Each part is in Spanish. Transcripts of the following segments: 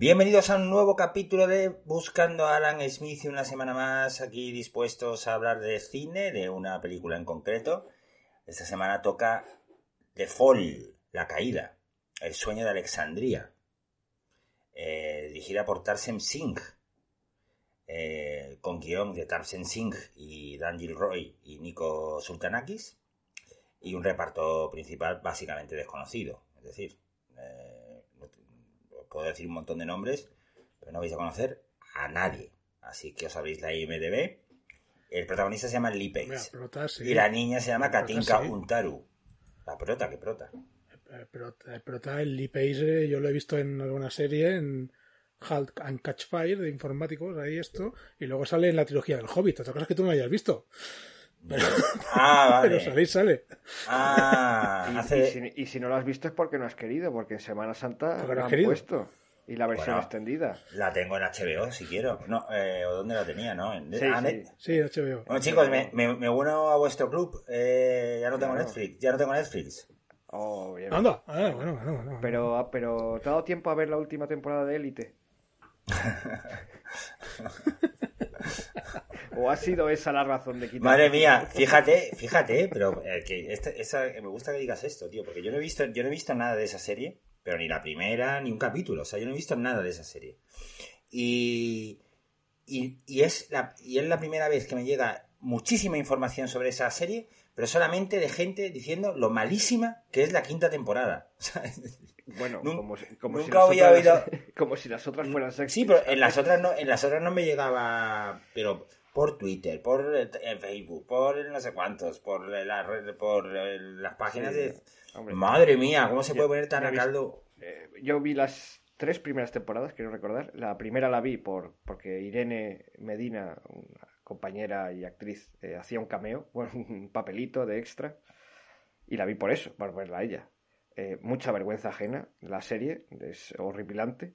Bienvenidos a un nuevo capítulo de Buscando a Alan Smith y una semana más aquí dispuestos a hablar de cine, de una película en concreto. Esta semana toca The Fall, La Caída, El Sueño de Alexandría, eh, dirigida por Tarsem Singh, eh, con guion de Tarsem Singh y Dan Gilroy y Nico Sultanakis, y un reparto principal básicamente desconocido, es decir... Eh, puedo decir un montón de nombres, pero no vais a conocer a nadie. Así que os sabéis la IMDB. El protagonista se llama Lee Pace. Y la niña se llama Katinka Untaru. La prota, ¿qué prota? El prota, el Lee Pace, yo lo he visto en alguna serie, en Halt and Catch Fire, de informáticos, ahí esto, y luego sale en la trilogía del Hobbit. Otra cosa que tú no hayas visto. Pero, ah, vale. Pero sale. Ah, y, si, no lo has visto es porque no has querido, porque en Semana Santa lo han puesto. Y la versión extendida. La tengo en HBO, si quiero. No, eh, ¿O dónde la tenía, no? En, sí, ah, sí. HBO. Bueno, chicos, me, me, uno a vuestro club. Eh, ya no tengo Netflix. Ya no tengo Netflix. Oh, bien. Anda. Ah, bueno, bueno, bueno. Pero, pero, ¿te ha dado tiempo a ver la última temporada de Élite? ¿O ha sido esa la razón de quitar? Madre mía, fíjate, fíjate, pero eh, que esta, me gusta que digas esto, tío, porque yo no he visto, yo no he visto nada de esa serie, pero ni la primera, ni un capítulo, o sea, yo no he visto nada de esa serie. Y, y, es la, y es la primera vez que me llega muchísima información sobre esa serie, pero solamente de gente diciendo lo malísima que es la quinta temporada. Bueno, como, como nunca si había oído. Como si las otras fueran sexy. Sí, pero en las otras no, en las otras no me llegaba. Pero por Twitter, por eh, Facebook, por no sé cuántos, por la red, por las páginas de. Madre mía, ¿cómo se puede poner tan a caldo? Eh, yo vi las tres primeras temporadas, quiero recordar. La primera la vi por porque Irene Medina, una compañera y actriz, eh, hacía un cameo, bueno, un papelito de extra. Y la vi por eso, por verla a ella. Eh, mucha vergüenza ajena, la serie, es horripilante.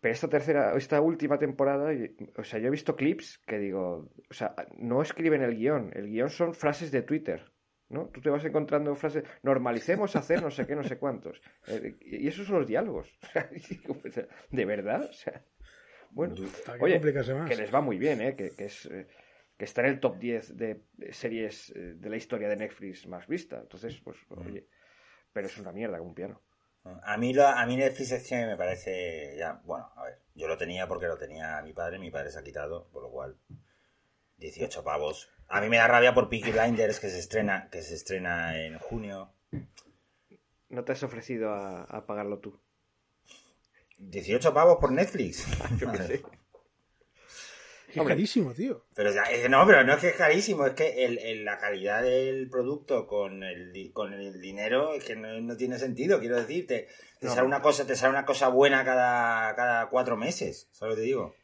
Pero esta tercera, esta última temporada, o sea, yo he visto clips que digo, o sea, no escriben el guion, el guion son frases de Twitter, ¿no? Tú te vas encontrando frases, normalicemos hacer no sé qué, no sé cuántos. Eh, y esos son los diálogos. ¿De verdad? O sea, bueno, oye, que les va muy bien, ¿eh? Que, es... Eh, que está en el top 10 de series de la historia de Netflix más vista. Entonces, pues, oye, pero es una mierda como un piano. A mí, lo, a mí Netflix que me parece ya, bueno, a ver, yo lo tenía porque lo tenía mi padre, mi padre se ha quitado, por lo cual 18 pavos. A mí me da rabia por Peaky Blinders que se estrena, que se estrena en junio. ¿No te has ofrecido a, pagarlo tú? 18 pavos por Netflix. yo es carísimo, tío. Pero no, pero no es que es carísimo, es que el, la calidad del producto con el, con el dinero es que no, tiene sentido, quiero decirte. Te, sale una cosa, te sale una cosa buena cada, cada cuatro meses, ¿sabes lo que te digo?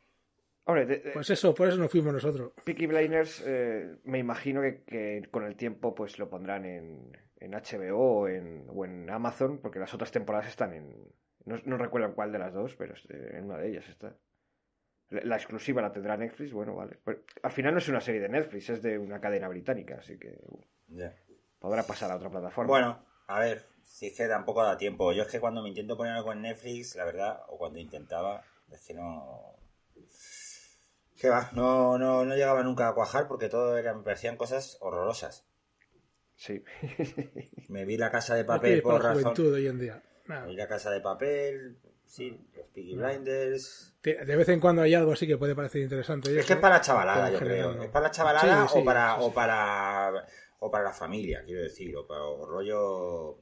pues eso, por eso nos fuimos nosotros. Peaky Blinders, eh, me imagino que, con el tiempo pues lo pondrán en, en HBO o en, o en Amazon, porque las otras temporadas están en... No, no recuerdo cuál de las dos, pero en una de ellas está. La exclusiva la tendrá Netflix, bueno, vale. al final no es una serie de Netflix, es de una cadena británica, así que. podrá pasar a otra plataforma. Bueno, a ver, si es que tampoco da tiempo. Yo es que cuando me intento poner algo en Netflix, la verdad, o cuando intentaba, es que no. Que va, no, no, no llegaba nunca a cuajar porque todo era, me parecían cosas horrorosas. Sí. Me vi la casa de papel por razón. juventud hoy en día. Me vi la casa de papel, sí, los Piggy Blinders. De vez en cuando hay algo así que puede parecer interesante. Es que es para la chavalada, yo creo. no. Es para la chavalada Sí, sí, o para, sí, o para o para la familia, quiero decir, o para o rollo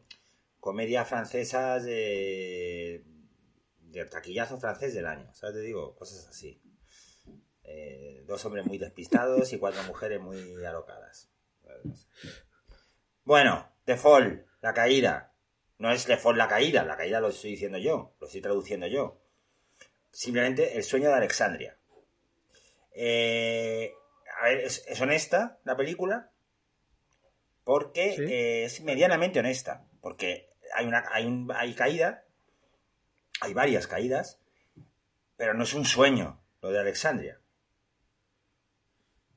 comedia francesas de de taquillazo francés del año, ¿sabes? Te digo, cosas así. Eh, dos hombres muy despistados y cuatro mujeres muy alocadas. Bueno, The Fall, la caída. No es The Fall la caída, la caída lo estoy diciendo yo, lo estoy traduciendo yo. Simplemente el sueño de Alexandria. Eh, a ver, es, es honesta la película porque Sí. eh, es medianamente honesta. Porque hay una hay, un, hay caída, hay varias caídas, pero no es un sueño lo de Alexandria.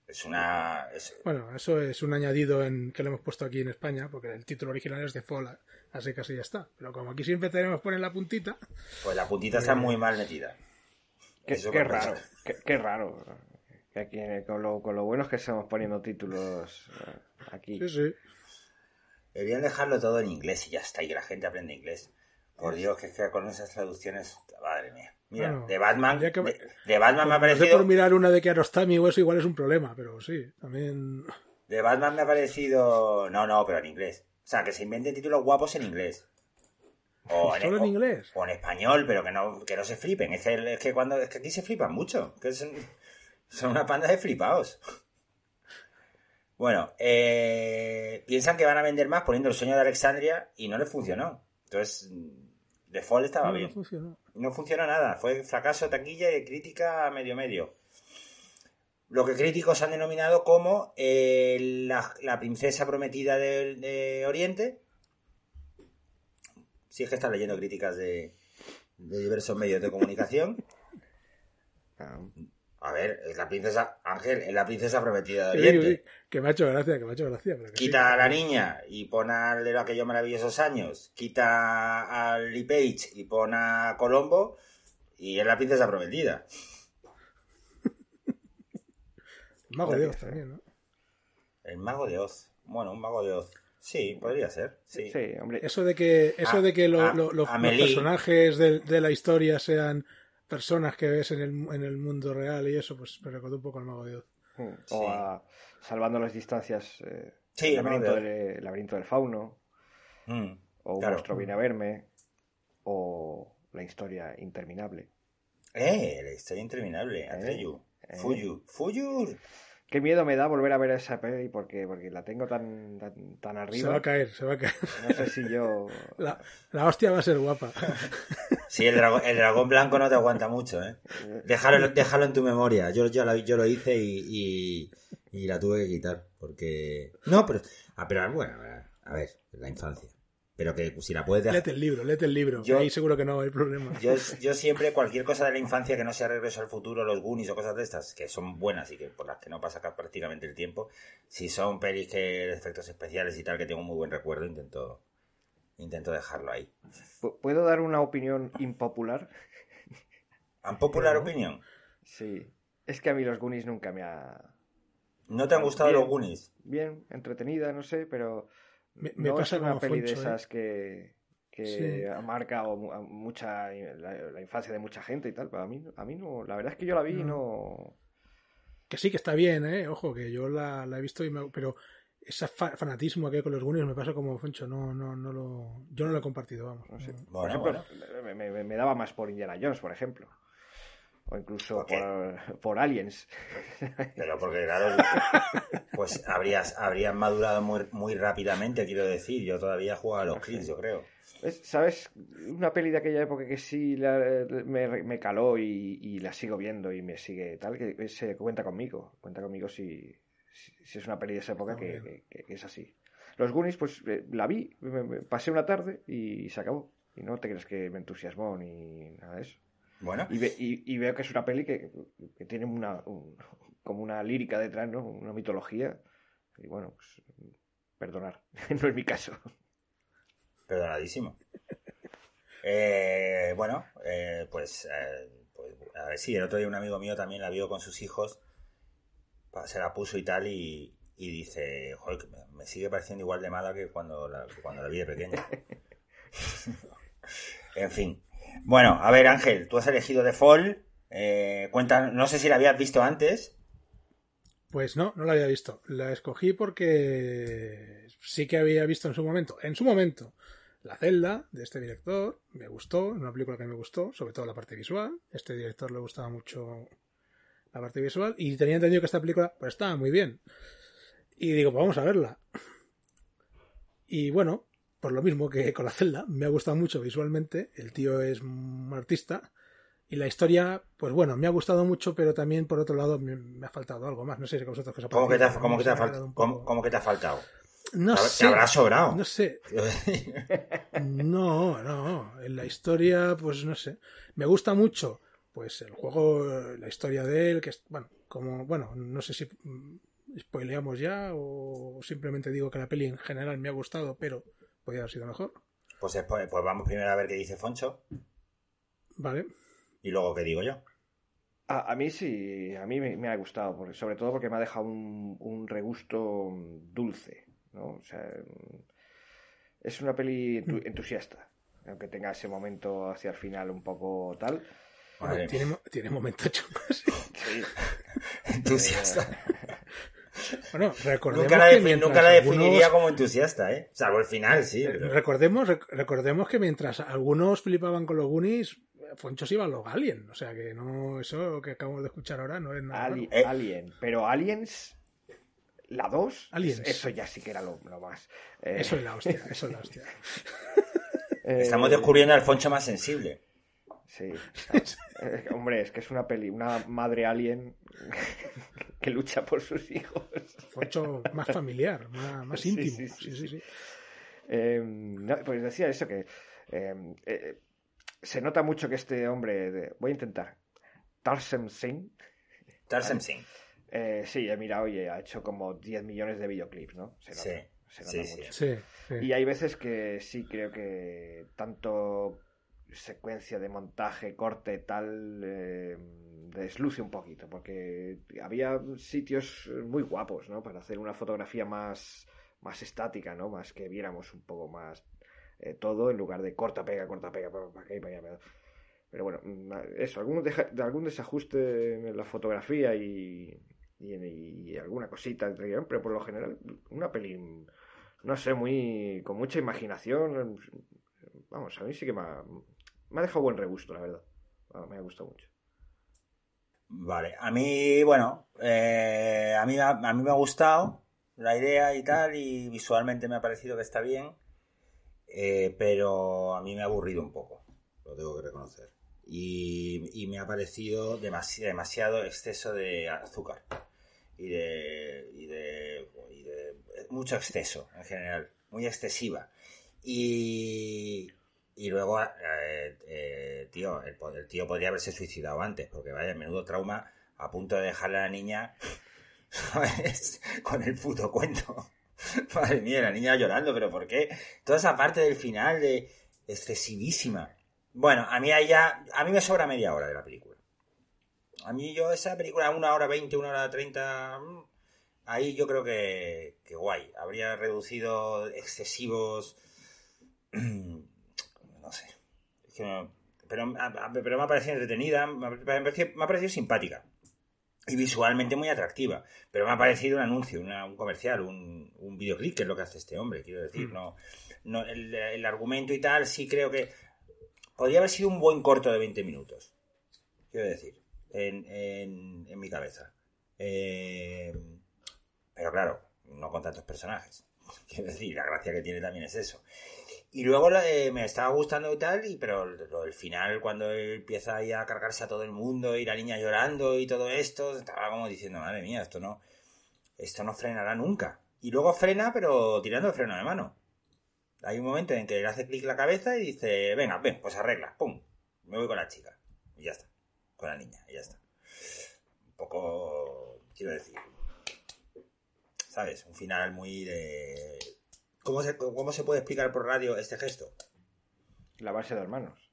Es una. es- Bueno, eso es un añadido en, que le hemos puesto aquí en España, porque el título original es de Fall, así que así ya está. Pero como aquí siempre tenemos poner la puntita, pues la puntita está muy mal metida. Qué, raro, qué, qué raro. Que aquí, eh, con, lo, con lo buenos que estamos poniendo títulos eh, aquí. sí, sí. Deberían dejarlo todo en inglés y ya está, y que la gente aprende inglés. Por Dios, que es que con esas traducciones, madre mía. Mira, Bueno, de Batman, que- de, de Batman me ha No sé parecido, por mirar una de Kiarostami o eso igual es un problema, pero sí, también... de Batman me ha parecido, no, no, pero en inglés. O sea, que se inventen títulos guapos en inglés. O ¿Solo en inglés? O en español, pero que no, que no se flipen. Es que, es que cuando, es que aquí se flipan mucho. Que son, son una panda de flipados. Bueno, eh, piensan que van a vender más poniendo el sueño de Alexandria y no les funcionó. Entonces, The Fall estaba No, no bien. funcionó. No funcionó nada. Fue fracaso, taquilla y crítica medio medio. Lo que críticos han denominado como eh, la, la princesa prometida de, Oriente. Si es que estás leyendo críticas de, de diversos medios de comunicación. A ver, es la princesa Ángel, es la princesa prometida de Sí, sí, Oriente. sí, que me ha hecho gracia, que me ha hecho gracia. Pero. Quita a la niña y pon al de aquellos maravillosos años. Quita a Lee Page y pon a Colombo. Y es la princesa prometida. Mago de Oz ser. también, ¿no? El mago de Oz. Bueno, un mago de Oz. Sí, podría ser. Sí. sí, hombre. Eso de que, eso A- de que lo- a- lo- lo- a los personajes de, de la historia sean personas que ves en el, en el mundo real y eso, pues me recordó un poco al Mago de Oz. Mm, Sí. O a Salvando las distancias. eh, Sí, el laberinto, del, el laberinto del fauno. Mm, O Un claro. monstruo viene a verme. O La historia interminable. Eh, la historia interminable. Atreyu. Eh. Fuyu. Fuyu. Qué miedo me da volver a ver esa peli porque, porque la tengo tan, tan, tan Se va arriba. a caer, se va a caer. No sé si yo. La, la hostia va a ser guapa. Sí, el dragón, el dragón blanco no te aguanta mucho, ¿eh? Déjalo, déjalo en tu memoria. Yo, yo, la- yo lo hice y, y, y la tuve que quitar. Porque. No, pero. Ah, pero bueno, a ver, la infancia. Pero que si la puedes dejar. Léete el libro, léete el libro. Yo- Ahí seguro que no hay problema. Yo, yo siempre, cualquier cosa de la infancia que no sea Regreso al Futuro, los Goonies o cosas de estas, que son buenas y que por las que no pasa prácticamente el tiempo, si son pelis que de efectos especiales y tal, que tengo un muy buen recuerdo, intento, intento dejarlo ahí. ¿Pu- ¿Puedo dar una opinión impopular? ¿Han popular Claro. opinión? Sí. Es que a mí los Goonies nunca me ha. ¿No te han gustado Bien. los Goonies? Bien, entretenida, no sé, pero. Me, me no pasa es una como peli de ¿eh? esas que, que Sí. ha marcado mucha la, la infancia de mucha gente y tal. Pero a mí, a mí no. La verdad es que yo la vi y no. Que sí, que está bien, ¿eh? Ojo, que yo la, la he visto y me... Pero ese fa- fanatismo que hay con los Goonies me pasa como Foncho. No, no, no lo... Yo no lo he compartido, vamos. no sé. No. por Bueno, ejemplo, me, me- me daba más por Indiana Jones, por ejemplo. O incluso ¿Por qué? por, por Aliens. Pero porque, claro, pues habrías, habrían madurado muy, muy rápidamente, quiero decir. Yo todavía jugaba a los clics, yo creo. ¿Sabes? Una peli de aquella época que sí la- me, me caló y, y la sigo viendo y me sigue tal, que se cuenta conmigo. Cuenta conmigo si, si, si es una peli de esa época que, que- que es así. Los Goonies, pues eh, la vi, pasé una tarde y se acabó. Y no te crees que me entusiasmó ni nada de eso. Bueno, Y, ve- y- y veo que es una peli que, que tiene una, un- como una lírica detrás, ¿no? Una mitología. Y bueno, pues Perdonar, no es mi caso. Perdonadísimo. Eh, bueno, eh, pues, eh, pues, a ver, sí, el otro día un amigo mío también la vio con sus hijos, se la puso y tal, y, y dice, joder, me, sigue pareciendo igual de mala que cuando la, que cuando la vi de pequeña. en fin. Bueno, a ver, Ángel, tú has elegido The Fall. Eh, cuenta, no sé si la habías visto antes. Pues no, no la había visto. La escogí porque sí que había visto en su momento, en su momento, La celda de este director. Me gustó, una película que me gustó, sobre todo la parte visual. Este director le gustaba mucho la parte visual y tenía entendido que esta película pues, estaba muy bien. Y digo, pues vamos a verla. Y bueno, por lo mismo que con la celda, me ha gustado mucho visualmente. El tío es un artista. Y la historia, pues bueno, me ha gustado mucho, pero también por otro lado me, me ha faltado algo más. No sé si vosotros os ha ¿Cómo que te ha, parecido. cómo que te ha cómo- cómo que te faltado? No Te- sé. Habrá sobrado. No sé. No, no. En la historia, pues no sé. Me gusta mucho, pues el juego, la historia de él, que es, bueno, como, bueno, no sé si spoileamos ya o simplemente digo que la peli en general me ha gustado, pero podría haber sido mejor. Pues, después- pues vamos primero a ver qué dice Foncho Vale. y luego qué digo yo. A, a mí sí, a mí me, me ha gustado, porque- sobre todo porque me ha dejado un, un regusto dulce, ¿no? O sea, es una peli entu- entusiasta, aunque tenga ese momento hacia el final un poco tal. Tiene, tiene momentos chulos. Sí, Entusiasta. Bueno, recordemos Nunca la, que nunca la definiría algunos- como entusiasta, ¿eh? Salvo el final, sí. Eh, pero- Recordemos, rec- recordemos que mientras algunos flipaban con los Goonies, Foncho se iba a los Alien. O sea que no, eso que acabamos de escuchar ahora no es nada. Ali-. Eh. Alien, pero Aliens, la 2, Aliens. eso ya sí que era lo, lo más. Eh, Eso es la hostia, eso es la hostia. Estamos descubriendo al Foncho más sensible. Sí. Eh, hombre, es que es una peli, una madre alien que lucha por sus hijos. Foncho más familiar, más, íntimo. sí, Sí, sí, sí, sí. sí. Eh, no, pues decía eso que eh, eh, se nota mucho que este hombre, de- voy a intentar, Tarsem Singh, Tarsem Singh. eh, sí, he mirado y ha hecho como 10 millones de videoclips, ¿no? Se nota, Sí, se nota sí, sí. mucho. Sí, sí. Y hay veces que sí creo que tanto secuencia de montaje, corte, tal, eh, desluce un poquito, porque había sitios muy guapos, ¿no? Para hacer una fotografía más, más estática, ¿no? Más que viéramos un poco más eh, todo en lugar de corta, pega, corta, pega, para y para allá. Pero bueno, mm, eso, algún, deja- algún desajuste en la fotografía y, y, y alguna cosita pero por lo general, una peli no sé, muy con mucha imaginación. Vamos, a mí sí que me ha, me ha dejado buen regusto, la verdad. Ah, Me ha gustado mucho. Vale, a mí, bueno, eh, a, mí, a, a mí me ha gustado la idea y tal, y visualmente me ha parecido que está bien, eh, pero a mí me ha aburrido un poco, lo tengo que reconocer. Y, y me ha parecido demasi- demasiado exceso de azúcar y de, y de, y de mucho exceso en general, muy excesiva. Y, y luego, eh, eh, tío, el, tío podría haberse suicidado antes, porque vaya, menudo trauma a punto de dejarle a la niña, ¿sabes? Con el puto cuento. Madre mía, la niña llorando, pero ¿por qué? Toda esa parte del final de excesivísima. Bueno, a mí ahí ya, a mí me sobra media hora de la película. A mí yo esa película, una hora veinte, una hora treinta, mm, ahí yo creo que, que guay. Habría reducido excesivos, no sé. Es que no- pero, a- a- pero me ha parecido entretenida, me ha, me parecido, me ha parecido simpática. Y visualmente muy atractiva. Pero me ha parecido un anuncio, una- un comercial, un, un videoclip, que es lo que hace este hombre, quiero decir. Mm. No, no, el, el argumento y tal, sí creo que podría haber sido un buen corto de 20 minutos. Quiero decir, en, en, en mi cabeza. Eh, pero claro, no con tantos personajes. Quiero decir, la gracia que tiene también es eso. Y luego eh, me estaba gustando y tal, y, pero lo del final, cuando empieza ahí a cargarse a todo el mundo y la niña llorando y todo esto, estaba como diciendo, madre mía, esto no, esto no frenará nunca. Y luego frena, pero tirando el freno de mano. Hay un momento en que le hace clic la cabeza y dice, venga, ven, pues arregla, pum, me voy con la chica. Y ya está, con la niña, y ya está. Un poco, quiero decir, ¿sabes? Un final muy de... ¿Cómo se, ¿Cómo se puede explicar por radio este gesto? Lavarse las manos.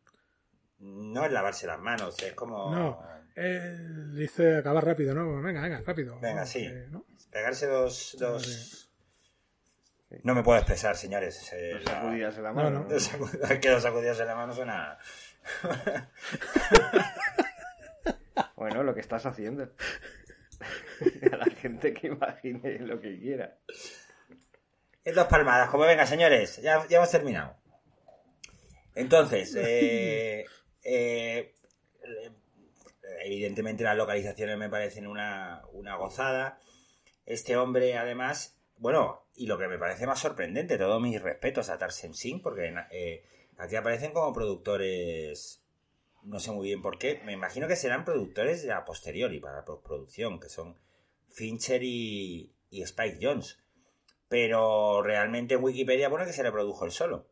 No es lavarse las manos, es como... No, eh, dice acabar rápido, ¿no? Venga, venga, rápido. Venga, sí. Eh, ¿no? Pegarse dos... dos... No me puedo expresar, señores. eh, Dos la- sacudidas en la mano. No, no. Dos que los sacudidos en la mano suena... Bueno, lo que estás haciendo. A la gente que imagine lo que quiera. Es dos palmadas, como venga, señores, ya, ya hemos terminado. Entonces, eh, eh, evidentemente las localizaciones me parecen una, una gozada. Este hombre, además, bueno, y lo que me parece más sorprendente, todos mis respetos a Tarsem Singh, porque eh, aquí aparecen como productores, no sé muy bien por qué, me imagino que serán productores ya a posteriori para la postproducción, que son Fincher y, y Spike Jones. Pero realmente en Wikipedia pone que se le produjo el solo.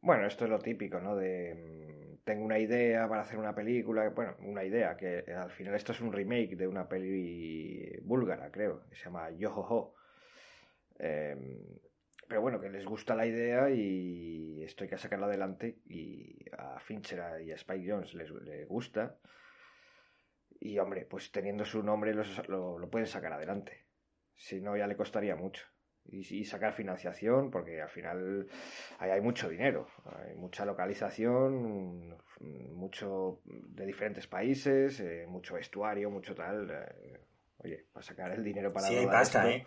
Bueno, esto es lo típico, ¿no? De mm, tengo una idea para hacer una película, bueno, una idea, que al final esto es un remake de una peli búlgara, creo, que se llama Yohoho. Eh, pero bueno, que les gusta la idea y esto hay que sacarla adelante y a Fincher y a Spike Jones les, gusta. Y hombre, pues teniendo su nombre lo pueden sacar adelante. Si no, ya le costaría mucho. Y, y sacar financiación, porque al final hay mucho dinero, hay mucha localización, mucho de diferentes países, eh, mucho vestuario, mucho tal. eh, oye, para sacar el dinero para sí, hay pasta, esto, ¿eh?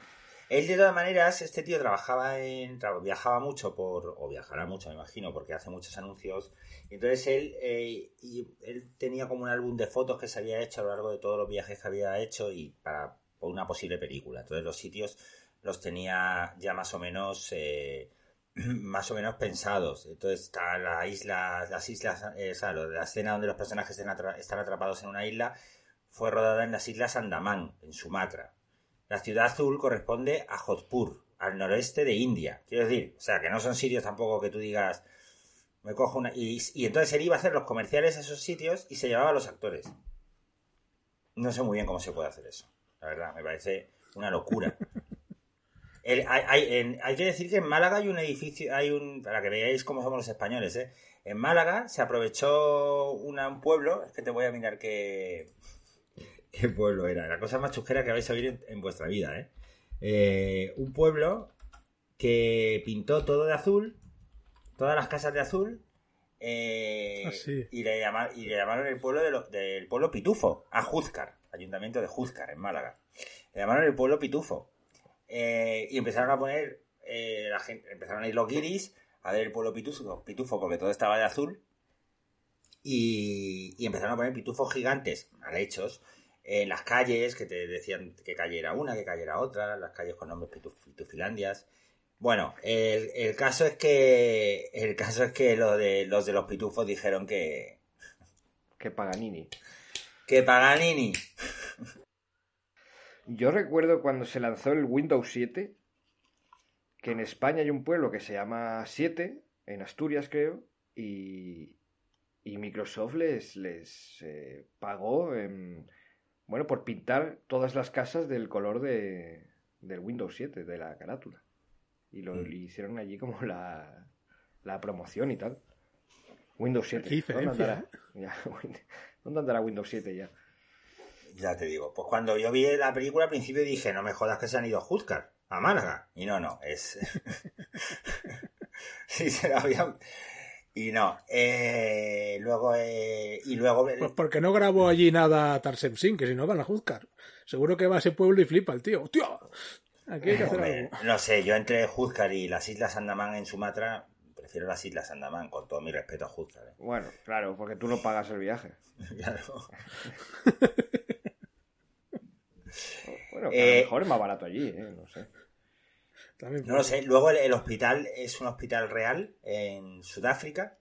Él, de todas maneras, este tío trabajaba en. viajaba mucho por. o viajará mucho, me imagino, porque hace muchos anuncios. Y entonces él. eh, y él tenía como un álbum de fotos que se había hecho a lo largo de todos los viajes que había hecho y para por una posible película. Entonces los sitios los tenía ya más o menos. eh, más o menos pensados. Entonces está la isla, las islas, eh, la escena donde los personajes están atrapados en una isla fue rodada en las islas Andamán, en Sumatra. La ciudad azul corresponde a Jodhpur, al noroeste de India. Quiero decir, o sea, que no son sitios tampoco que tú digas, me cojo una... Y, y entonces él iba a hacer los comerciales a esos sitios y se llevaba a los actores. No sé muy bien cómo se puede hacer eso. La verdad, me parece una locura. El- hay, hay- en- hay que decir que en Málaga hay un edificio, hay un, para que veáis cómo somos los españoles, ¿eh? En Málaga se aprovechó una- un pueblo, es que te voy a mirar qué, qué pueblo era, la cosa más chusquera que vais a oír en, en vuestra vida, ¿eh? Eh, Un pueblo que pintó todo de azul, todas las casas de azul, eh, Ah, sí. y, le llama- y le llamaron el pueblo de lo- del pueblo Pitufo, a Júzcar, ayuntamiento de Júzcar, en Málaga. Le llamaron el pueblo Pitufo. Eh, y empezaron a poner, eh, la gente, empezaron a ir los guiris a ver el pueblo pitufo, pitufo porque todo estaba de azul. Y, empezaron a poner pitufos gigantes, mal hechos, en las calles, que te decían qué calle era una, qué calle era otra, las calles con nombres pituf- pitufilandias. Bueno, el, el caso es que el caso es que lo de, los de los pitufos dijeron que, Que Paganini. Que Paganini. Yo recuerdo cuando se lanzó el Windows 7, que en España hay un pueblo que se llama 7, en Asturias creo, y, y Microsoft les, les eh, pagó, bueno, por pintar todas las casas del color de, del Windows 7, de la carátula. Y lo Mm. hicieron allí como la, la promoción y tal. Windows 7. Qué diferencia, ¿eh? Ya, ¿Dónde andará Windows 7 ya? Ya te digo, pues cuando yo vi la película al principio dije, no me jodas que se han ido a Juzcar, a Málaga. Y no, no, es... sí, se la habían... Y no, eh, luego... eh, y luego... Pues porque no grabó allí nada Tarsem Singh, que si no van a juzgar. Seguro que va a ese pueblo y flipa el tío. ¡Hostia! Aquí hay que hacer Hombre, algo. no sé, yo entre Juzcar y las Islas Andamán en Sumatra, prefiero las Islas Andamán, con todo mi respeto a Juzcar. ¿eh? Bueno, claro, porque tú no pagas el viaje. Claro. Bueno, que a Eh, lo mejor es más barato allí, ¿eh? No sé. También No lo sé. Luego el, el hospital es un hospital real en Sudáfrica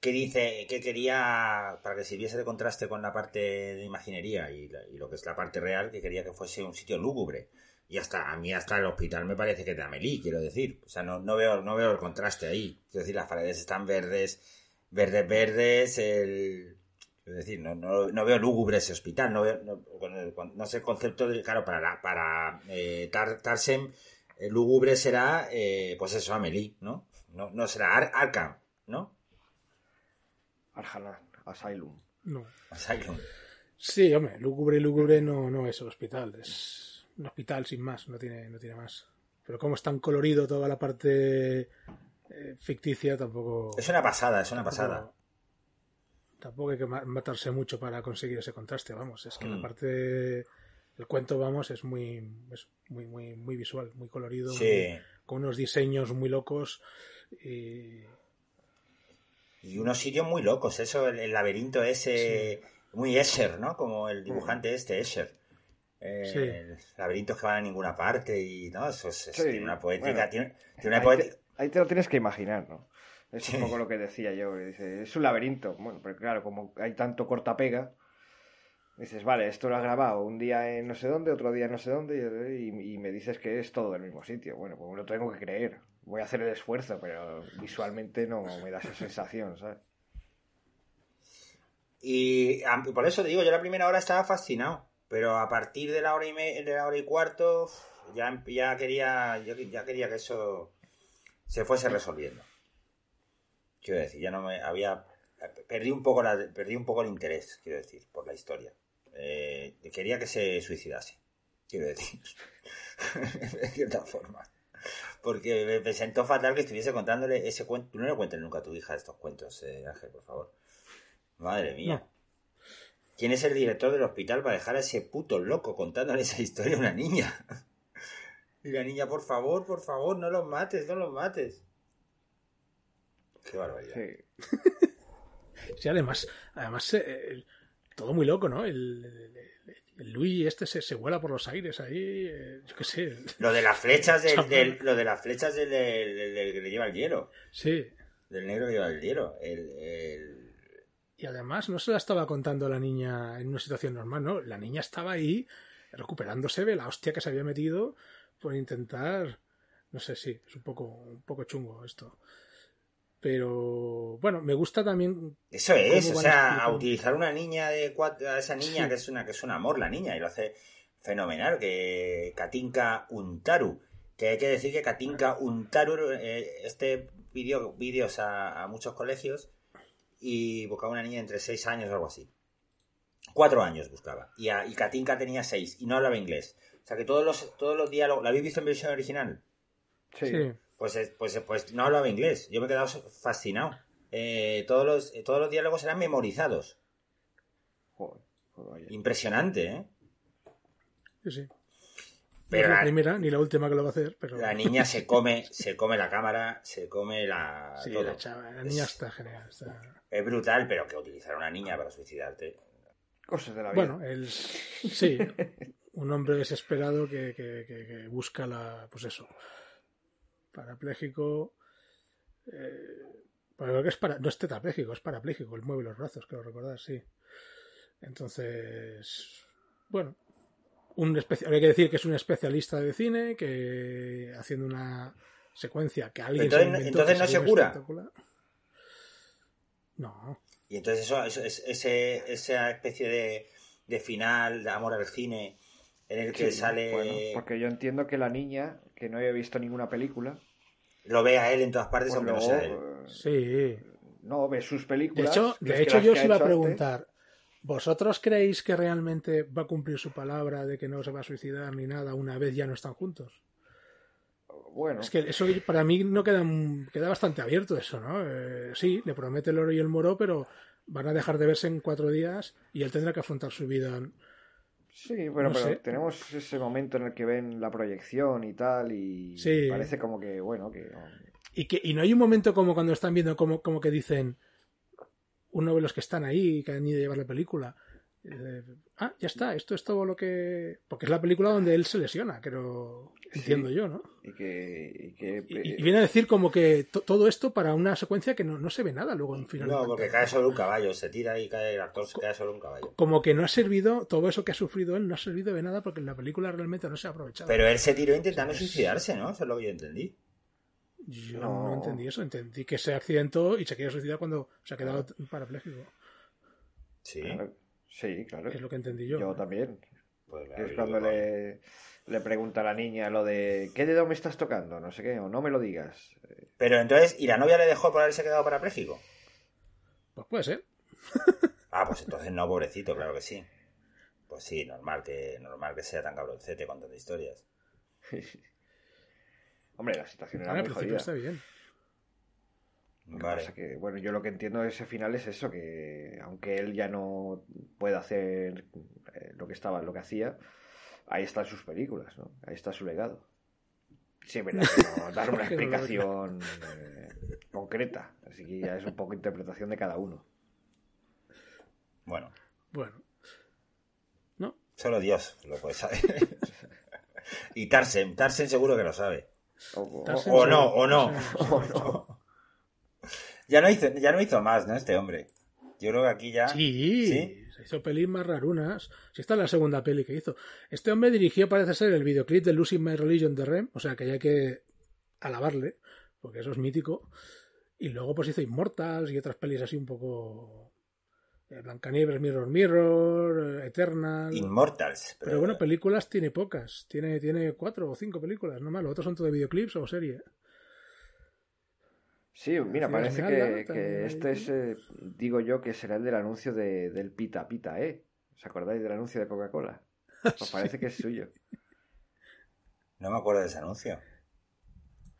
que dice que quería, para que sirviese de contraste con la parte de imaginería y, la- y lo que es la parte real, que quería que fuese un sitio lúgubre. Y hasta, a mí hasta el hospital me parece que es de Amelie, quiero decir. O sea, no, no, veo, no veo el contraste ahí. Quiero decir, las paredes están verdes, verdes, verdes, el... Es decir, no, no, no veo lúgubre ese hospital, no, veo, no, no sé el concepto de, claro, para, la, para eh, Tar, Tarsem, el lúgubre será, eh, pues eso, Amelie, ¿no? No, no será Ar Arkham, ¿no? Arjana, Asylum. No. Asylum. Sí, hombre, lúgubre, lúgubre no, no es el hospital, es un hospital sin más, no tiene, no tiene más. Pero como es tan colorido toda la parte eh, ficticia, tampoco... Es una pasada, es una pasada. Tampoco hay que matarse mucho para conseguir ese contraste, vamos. Es que la parte el cuento, vamos, es muy, es muy, muy, muy visual, muy colorido, sí. con unos diseños muy locos y... y unos sitios muy locos, eso, el, el laberinto ese, sí. muy Escher, ¿no? Como el dibujante este, Escher. Eh, sí. laberintos que van a ninguna parte y no, eso es, es tiene una poética, bueno, tiene, tiene, una ahí poética. Te, ahí te lo tienes que imaginar, ¿no? Es un poco lo que decía yo. Dice, es un laberinto. Bueno, pero claro, como hay tanto cortapega, dices, vale, esto lo has grabado un día en no sé dónde, otro día en no sé dónde, y, y me dices que es todo del mismo sitio. Bueno, pues lo tengo que creer. Voy a hacer el esfuerzo, pero visualmente no me da esa sensación, ¿sabes? Y por eso te digo, yo la primera hora estaba fascinado, pero a partir de la hora y, me, de la hora y cuarto ya, ya quería ya quería que eso se fuese resolviendo. Quiero decir, ya no me había perdí un poco la, perdí un poco el interés, quiero decir, por la historia. Eh, quería que se suicidase, quiero decir, de cierta forma. Porque me, sentó fatal que estuviese contándole ese cuento. Tú no le cuentes nunca a tu hija estos cuentos, eh, Ángel, por favor. Madre mía. ¿Quién es el director del hospital para dejar a ese puto loco contándole esa historia a una niña? y la niña, por favor, por favor, no los mates, no los mates. Qué barbaridad. Sí. sí, además, además eh, todo muy loco, ¿no? El, el, el Luis este se, se, vuela por los aires ahí, eh, yo qué sé. Lo de las flechas del, del lo de las flechas del, del, del, que le lleva el hielo. Sí. Del negro que lleva el hielo. El, el... Y además no se la estaba contando la niña en una situación normal, ¿no? La niña estaba ahí recuperándose de la hostia que se había metido por intentar, no sé, sí, es un poco, un poco chungo esto pero bueno, me gusta también. Eso es, o sea, a utilizar una niña de cuatro, a esa niña sí. que es una que es un amor la niña y lo hace fenomenal, que Katinka Untaru, que hay que decir que Katinka Untaru eh, este pidió vídeos a, a, muchos colegios y buscaba una niña entre 6 años o algo así. Cuatro años buscaba. Y, a, y Katinka tenía 6 y no hablaba inglés. O sea que todos los, todos los diálogos. ¿La habéis visto en versión original? Sí. sí. Pues, pues, pues no hablaba inglés. Yo me he quedado fascinado. Eh, todos, los, todos los diálogos eran memorizados. Joder, joder, Impresionante, ¿eh? Sí, sí. Pero no la, la, primera ni la última que lo va a hacer, pero... La niña se come, se come la cámara, se come la... Sí, todo. la chava, la niña es, está genial. Está... Es brutal, pero que utilizar a una niña para suicidarte... Cosas de la vida. Bueno, él... Sí, un hombre desesperado que, que, que, que busca la... Pues eso, parapléjico. Eh, creo que es para, no es tetrapléjico, es parapléjico, él mueve los brazos, creo recordar, sí. Entonces, bueno, un habría que decir que es un especialista de cine que haciendo una secuencia que alguien entonces, se inventó, entonces no se cura. No. Y entonces eso, eso es, ese, esa especie de, de final de amor al cine en el que Sí, sale bueno, porque yo entiendo que la niña, que no había visto ninguna película, lo ve a él en todas partes pues aunque no luego, sea él. eh, Sí. no ve sus De películas. hecho, de es que hecho yo os iba a hecho antes- preguntar, ¿vosotros creéis que realmente va a cumplir su palabra de que no se va a suicidar ni nada una vez ya no están juntos? Bueno, Es que eso para mí no queda, queda bastante abierto eso, ¿no? Eh, sí, le promete el oro y el moro, pero van a dejar de verse en cuatro días y él tendrá que afrontar su vida. sí, bueno, no pero sé. tenemos ese momento en el que ven la proyección y tal, y Sí. parece como que, bueno, que Y, que, y no hay un momento como cuando están viendo como, como que dicen uno de los que están ahí, que han ido a llevar la película. eh, ah, ya está, esto es todo lo que... Porque es la película donde él se lesiona, creo, entiendo yo, ¿no? y que, y que Y, y viene a decir como que to- todo esto para una secuencia que no, no se ve nada luego en final. No, porque cae sobre un caballo, se tira y cae el actor se cae sobre un caballo. Como que no ha servido, todo eso que ha sufrido él no ha servido de nada porque en la película realmente no se ha aprovechado. Pero él se tiró intentando suicidarse, ¿no? Eso es lo que yo entendí. Yo No. no. entendí eso, entendí que se accidentó y se quería suicidar cuando se ha quedado parapléjico. Sí. Claro. Sí, claro. Es lo que entendí yo. Yo también. Pues es cuando le, le pregunta a la niña lo de ¿qué dedo me estás tocando? No sé qué, o no me lo digas. Pero entonces, ¿y la novia le dejó por haberse quedado parapléjico? Pues puede ser. Ah, pues entonces no, pobrecito, claro que sí. Pues sí, normal que, normal que sea tan cabroncete con tantas historias. Hombre, la situación era al muy principio jodida. está bien. Vale. pasa que, bueno, yo lo que entiendo de ese final es eso, que aunque él ya no puede hacer eh, lo que estaba, lo que hacía, ahí están sus películas, ¿no? Ahí está su legado. Sí, es verdad que no dar una explicación eh, concreta, así que ya es un poco interpretación de cada uno. Bueno, Bueno. No, solo Dios lo puede saber. y Tarsen, Tarsen seguro que lo sabe. O, o- Tarzan o sí. no, o no. o no. Ya no hizo, ya no hizo más, ¿no? Este hombre. Yo creo que aquí ya. Sí, ¿Sí? se hizo pelis más rarunas. Si esta es la segunda peli que hizo. Este hombre dirigió, parece ser, el videoclip de Losing My Religion de Rem, o sea que ya hay que alabarle, porque eso es mítico. Y luego pues hizo Immortals y otras pelis así un poco... Blancanieves, Mirror Mirror, eh, Eternal... Immortals. Pero bueno, películas tiene pocas. Tiene, tiene cuatro o cinco películas, no malo. Otros son todo de videoclips o serie. Sí, mira, parece Esmeralda, que, que este es, eh, digo yo, que será el del anuncio de, del Pita Pita, ¿eh? ¿Os acordáis del anuncio de Coca-Cola? Pues parece que es suyo. No me acuerdo de ese anuncio.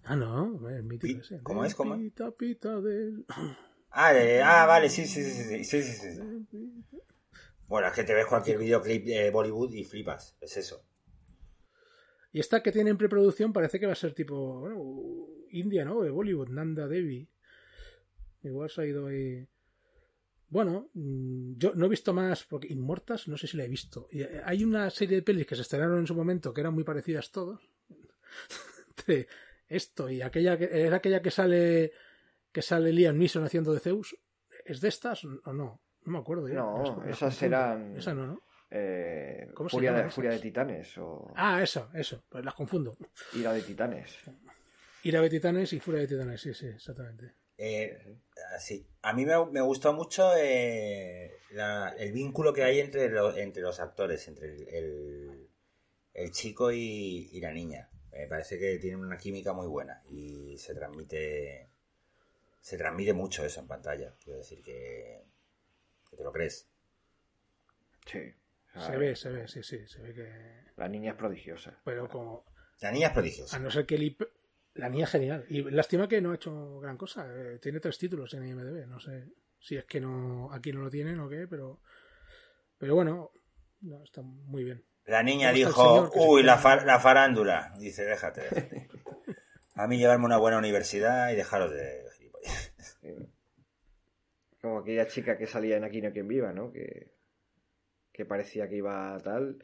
Ah, no, es mítico ese. ¿cómo es? ¿Cómo? Pita, pita del... Ah, ah, vale, sí, sí, sí, sí, sí, sí, Bueno, es que te ves cualquier videoclip de Bollywood y flipas, es eso. Y esta que tiene en preproducción parece que va a ser tipo bueno, India, ¿no? De Bollywood, Nanda Devi. Igual se ha ido ahí. Bueno, mm, yo no he visto más, porque Inmortas no sé si la he visto. Eh, hay una serie de pelis que se estrenaron en su momento que eran muy parecidas todos. Esto y aquella que, era aquella que sale que sale Liam Neeson haciendo de Zeus. ¿Es de estas o no? No me acuerdo ya. No, Las- esas eran- Esa no, ¿no? Eh, ¿Cómo se Furia, llaman de, esas? Furia de Titanes o Ah, eso, eso. Pues las confundo. Ira de Titanes. Ira de Titanes y Furia de Titanes, sí, sí, exactamente. Eh, así. A mí me, me gustó mucho eh, la- el vínculo que hay entre, lo- entre los actores, entre el, el- el chico y, y la niña. Me parece que tienen una química muy buena y se transmite se transmite mucho eso en pantalla. Quiero decir que, que te lo crees. Sí. Se ve, se ve, sí, sí, se ve que... La niña es prodigiosa. Pero como... La niña es A prodigiosa. no ser que el IP- La niña es genial. Y lástima que no ha hecho gran cosa. Eh, tiene tres títulos en IMDB. No sé si es que no aquí no lo tienen o qué, pero... Pero bueno, no, está muy bien. La niña ¿Cómo está el dijo, uy, la, la farándula. Dice, déjate, déjate. A mí llevarme una buena universidad y dejaros de. Como aquella chica que salía en Aquí no quien viva, ¿no? Que, que parecía que iba tal.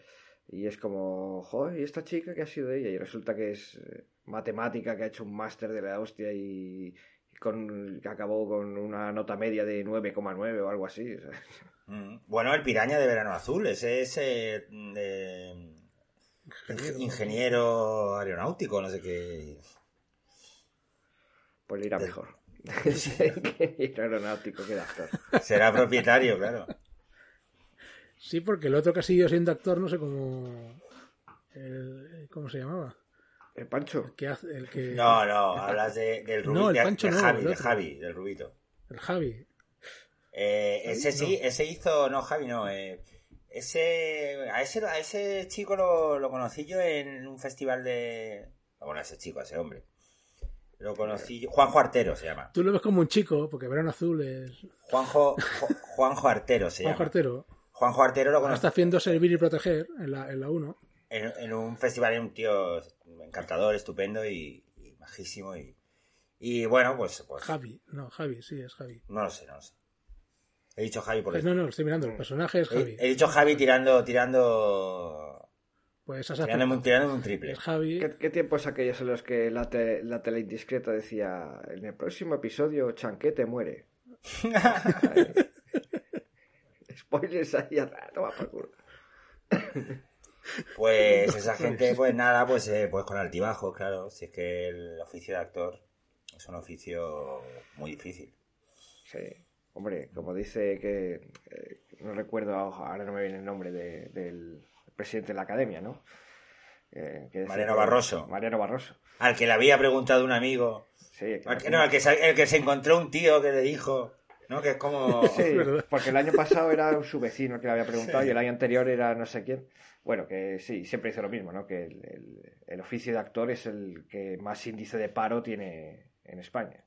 Y es como, joder, ¿y esta chica qué ha sido ella? Y resulta que es eh, matemática, que ha hecho un máster de la hostia y, y con, que acabó con una nota media de 9,9 o algo así. o sea. Mm. Bueno, el piraña de verano azul, ese es eh, de- Ingeniero. ingeniero aeronáutico, no sé qué. Pues le irá mejor. ir aeronáutico que de actor. Será propietario, claro. Sí, porque el otro que ha seguido siendo actor, no sé cómo... el- ¿Cómo se llamaba? ¿El Pancho? El que hace... El que... No, no, hablas de, del No, Rubito. el de- Pancho de no, Javi, el de. Javi, del Rubito. El Javi. Eh, ese sí, No. ese hizo, no, Javi, no. eh, ese, a ese, a ese chico lo, lo conocí yo en un festival de, bueno, a ese chico, a ese hombre. Lo conocí Juanjo Artero se llama. Tú lo ves como un chico, porque Verano Azul es... Juanjo, Ju- Juanjo Artero se llama. Cartero. Juanjo Artero lo conocí está haciendo Servir y Proteger en la, en la 1. en, en un festival, era un tío encantador, estupendo y, y majísimo y, y bueno, pues, pues Javi. No, Javi, sí, es Javi. no lo sé, no lo sé. He dicho Javi porque No, no, estoy mirando. El personaje es Javi. he, he dicho Javi tirando, tirando, Pues has tirando un triple. Javi. ¿Qué, qué tiempos aquellos en los que la, te- la tele indiscreta decía en el próximo episodio Chanquete muere? Spoilers ahí atrás, toma por culo. Pues esa gente, pues nada, pues, eh, pues con altibajos, claro. Si es que el oficio de actor es un oficio muy difícil. Sí. Hombre, como dice que. eh, no recuerdo, ahora no me viene el nombre de- del presidente de la academia, ¿no? Eh, que Mariano Barroso. Mariano Barroso. Al que le había preguntado un amigo. Sí, Al que, no, al que, se, el que se encontró un tío que le dijo. ¿No? Que es como. Sí, porque el año pasado era su vecino el que le había preguntado y el año anterior era no sé quién. Bueno, que sí, siempre dice lo mismo, ¿no? Que el, el- el oficio de actor es el que más índice de paro tiene en España.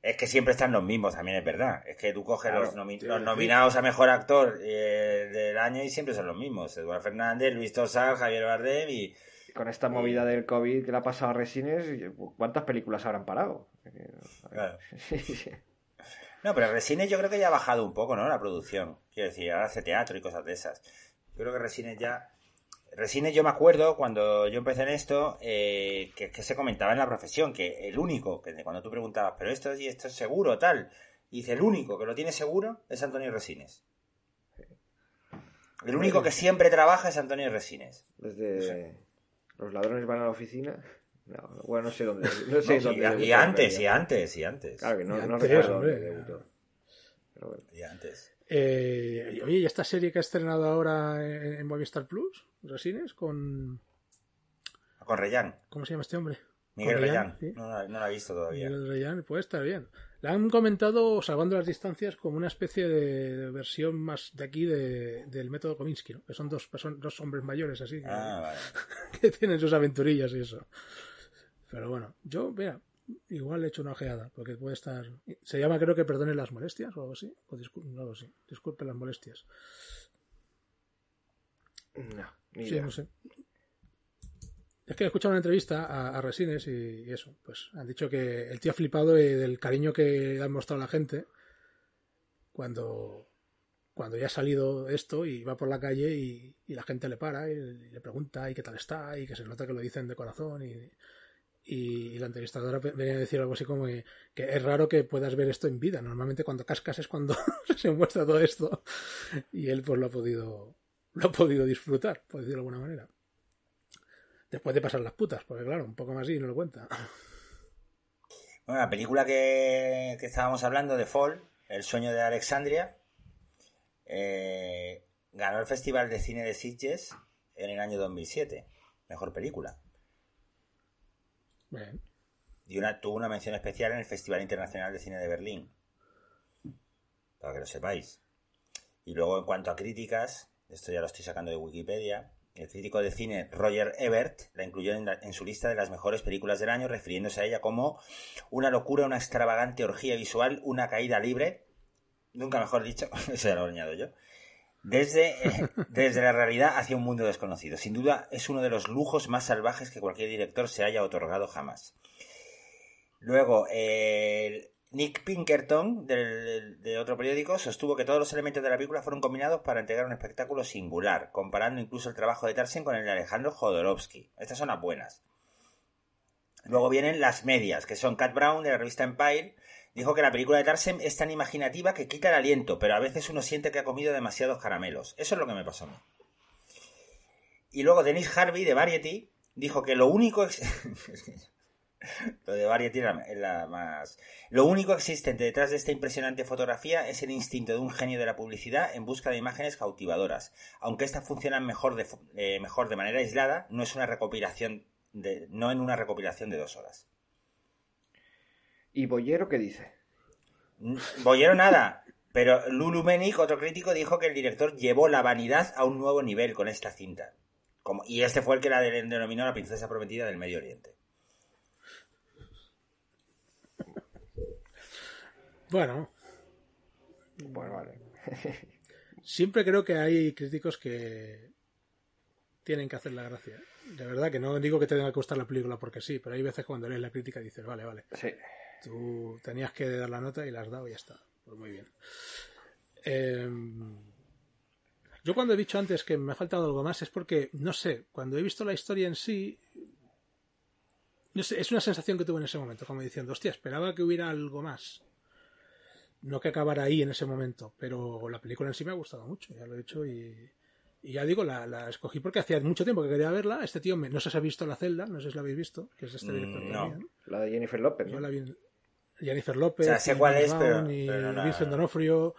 Es que siempre están los mismos, también es verdad. Es que tú coges Claro, los, nomi- los nominados a mejor actor eh, del año y siempre son los mismos. Eduardo Fernández, Luis Tosar, Javier Bardem y. Con esta movida del COVID que le ha pasado a Resines, ¿cuántas películas habrán parado? Claro. Sí, sí. No, pero Resines yo creo que ya ha bajado un poco, ¿no? La producción. Quiero decir, ahora hace teatro y cosas de esas. Yo creo que Resines ya. Resines yo me acuerdo cuando yo empecé en esto, eh, que, que se comentaba en la profesión, que el único, que cuando tú preguntabas, pero esto, y esto es seguro, tal, y dice, el único que lo tiene seguro es Antonio Resines. El único que siempre trabaja es Antonio Resines. Desde los ladrones van a la oficina. No, bueno, no sé dónde. No sé No, dónde y, antes, y antes, y antes. Claro que no, no antes, recuerdo hombre. dónde debutó. Pero bueno. Y antes. Eh, oye, ¿y esta serie que ha estrenado ahora en, en Movistar Plus, Resines, con... Con Reyán. ¿Cómo se llama este hombre? Miguel Reyán. sí. No, la- no la he visto todavía. Miguel Reyán, puede estar bien. La han comentado, salvando las distancias, como una especie de versión más de aquí de- del método Kominsky, ¿no? Que son dos, son dos hombres mayores así, que, Ah, vale. que tienen sus aventurillas y eso. Pero bueno, yo, mira, igual he hecho una ojeada, porque puede estar... Se llama, creo que Perdonen las molestias o algo así. O discul- no lo sé. Disculpen las molestias. No, ni Sí, idea. no sé. Es que he escuchado una entrevista a, a Resines y, y eso, pues han dicho que el tío ha flipado del cariño que le han mostrado a la gente cuando, cuando ya ha salido esto y va por la calle y, y la gente le para y, le pregunta y qué tal está y que se nota que lo dicen de corazón y, y, la entrevistadora venía a decir algo así como que, que es raro que puedas ver esto en vida. Normalmente cuando cascas es cuando se muestra todo esto y él pues lo ha podido lo ha podido disfrutar, por decirlo de alguna manera. Después de pasar las putas, porque claro, un poco más y no lo cuenta. Bueno, la película que, que estábamos hablando de Fall, El sueño de Alexandria, eh, ganó el Festival de Cine de Sitges en el año 2007. Mejor película. Y una, tuvo una mención especial en el Festival Internacional de Cine de Berlín. Para que lo sepáis. Y luego, en cuanto a críticas, esto ya lo estoy sacando de Wikipedia. El crítico de cine Roger Ebert la incluyó en, la- en su lista de las mejores películas del año, refiriéndose a ella como una locura, una extravagante orgía visual, una caída libre. Nunca mejor dicho, eso ya lo he añado yo. Desde, eh, desde la realidad hacia un mundo desconocido. Sin duda, es uno de los lujos más salvajes que cualquier director se haya otorgado jamás. Luego, Nick Pinkerton, del- de otro periódico, sostuvo que todos los elementos de la película fueron combinados para entregar un espectáculo singular, comparando incluso el trabajo de Tarzan con el de Alejandro Jodorowsky. Estas son las buenas. Luego vienen las medias, que son Cat Brown de la revista Empire. Dijo que la película de Tarsem es tan imaginativa que quita el aliento, pero a veces uno siente que ha comido demasiados caramelos. Eso es lo que me pasó a mí. Y luego Dennis Harvey de Variety dijo que lo único lo de Variety es la más lo único existente detrás de esta impresionante fotografía es el instinto de un genio de la publicidad en busca de imágenes cautivadoras. Aunque estas funcionan mejor de, eh, mejor de manera aislada, no es una recopilación de, no en una recopilación de dos horas. ¿Y Bollero qué dice? Bollero nada, pero Lulu Menik, otro crítico, dijo que el director llevó la vanidad a un nuevo nivel con esta cinta. Como, y este fue el que la de- denominó la princesa prometida del Medio Oriente. Bueno, Bueno, vale. siempre creo que hay críticos que tienen que hacer la gracia. De verdad que no digo que te tenga que gustar la película porque sí, pero hay veces cuando lees la crítica y dices, vale, vale, Sí. Tú tenías que dar la nota y la has dado y ya está. Pues muy bien. Eh, yo cuando he dicho antes que me ha faltado algo más es porque, no sé, cuando he visto la historia en sí, no sé, es una sensación que tuve en ese momento, como diciendo, hostia, esperaba que hubiera algo más. No que acabara ahí en ese momento, pero la película en sí me ha gustado mucho, ya lo he dicho y, y ya digo, la, la escogí porque hacía mucho tiempo que quería verla. Este tío, me- no sé si ha visto La Celda, no sé si la habéis visto, que es de este Mm, director no. también. La de Jennifer López. Yo ¿no? la vi Jennifer López, O sea, sé y cuál James es, pero- Bond, y pero no la- Vincent D'Onofrio,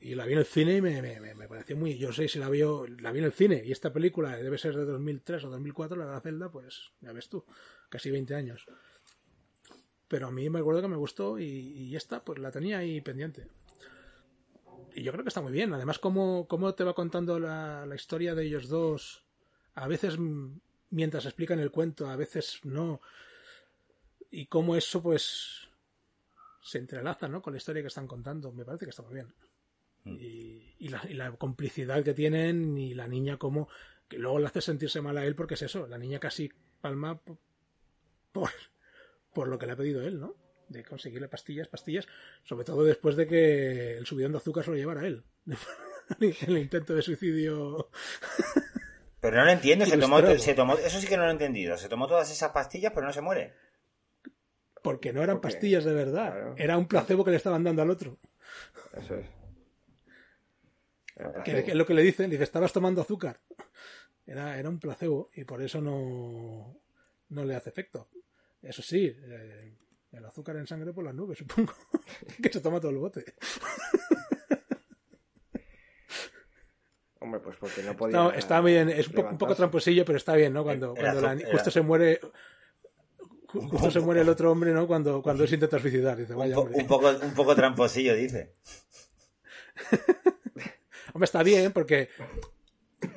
y la vi en el cine y me, me, me- pareció muy... Yo sé si la vio, la vi en el cine, y esta película debe ser de 2003 o 2004, la de la celda, pues ya ves tú, casi 20 años. Pero a mí me acuerdo que me gustó y, y esta, pues la tenía ahí pendiente. Y yo creo que está muy bien. Además, cómo, cómo te va contando la, la historia de ellos dos, a veces mientras explican el cuento, a veces no. Y cómo eso, pues, se entrelaza, ¿no? Con la historia que están contando. Me parece que está muy bien. Y, y la, y la complicidad que tienen y la niña como que luego le hace sentirse mal a él porque es eso, la niña casi palma po- por, por lo que le ha pedido él, ¿no? De conseguirle pastillas, pastillas, sobre todo después de que el subidón de azúcar se lo llevara él. el intento de suicidio. Pero no lo entiendo, se tomó, se tomó, eso sí que no lo he entendido. Se tomó todas esas pastillas, pero no se muere. Porque no eran Porque- pastillas de verdad. claro. Era un placebo que le estaban dando al otro. Eso es. Que, es lo que le dicen, dice, estabas tomando azúcar. Era, era un placebo y por eso no, no le hace efecto. Eso sí, eh, el azúcar en sangre por las nubes, supongo. que se toma todo el bote. Hombre, pues porque no podía. Está, está bien, es un poco, un poco tramposillo, pero está bien, ¿no? Cuando, El cuando la- justo se muere justo se muere el otro hombre, ¿no? Cuando, cuando él se intenta suicidar. Dice, Un, vaya poco, un poco tramposillo, dice. Hombre, está bien porque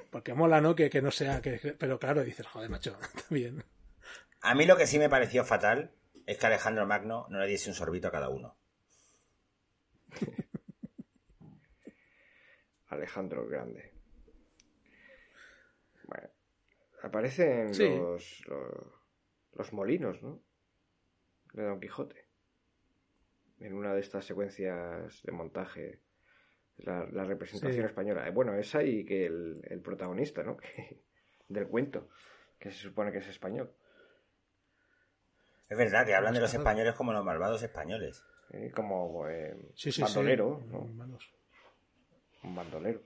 porque mola, ¿no? Que, que no sea que pero claro, dices, joder, macho, está bien. A mí lo que sí me pareció fatal es que Alejandro Magno no le diese un sorbito a cada uno. Alejandro el Grande. Bueno, aparecen Sí. los, los, los molinos, ¿no? De Don Quijote. En una de estas secuencias de montaje. La, la representación Sí. española. Eh, Bueno, esa y que el, el protagonista, ¿no? Del cuento. Que se supone que es español. Es verdad que hablan de los españoles como los malvados españoles. ¿eh? Como eh, Sí, sí, bandolero, sí. ¿no? Malos. Un bandolero.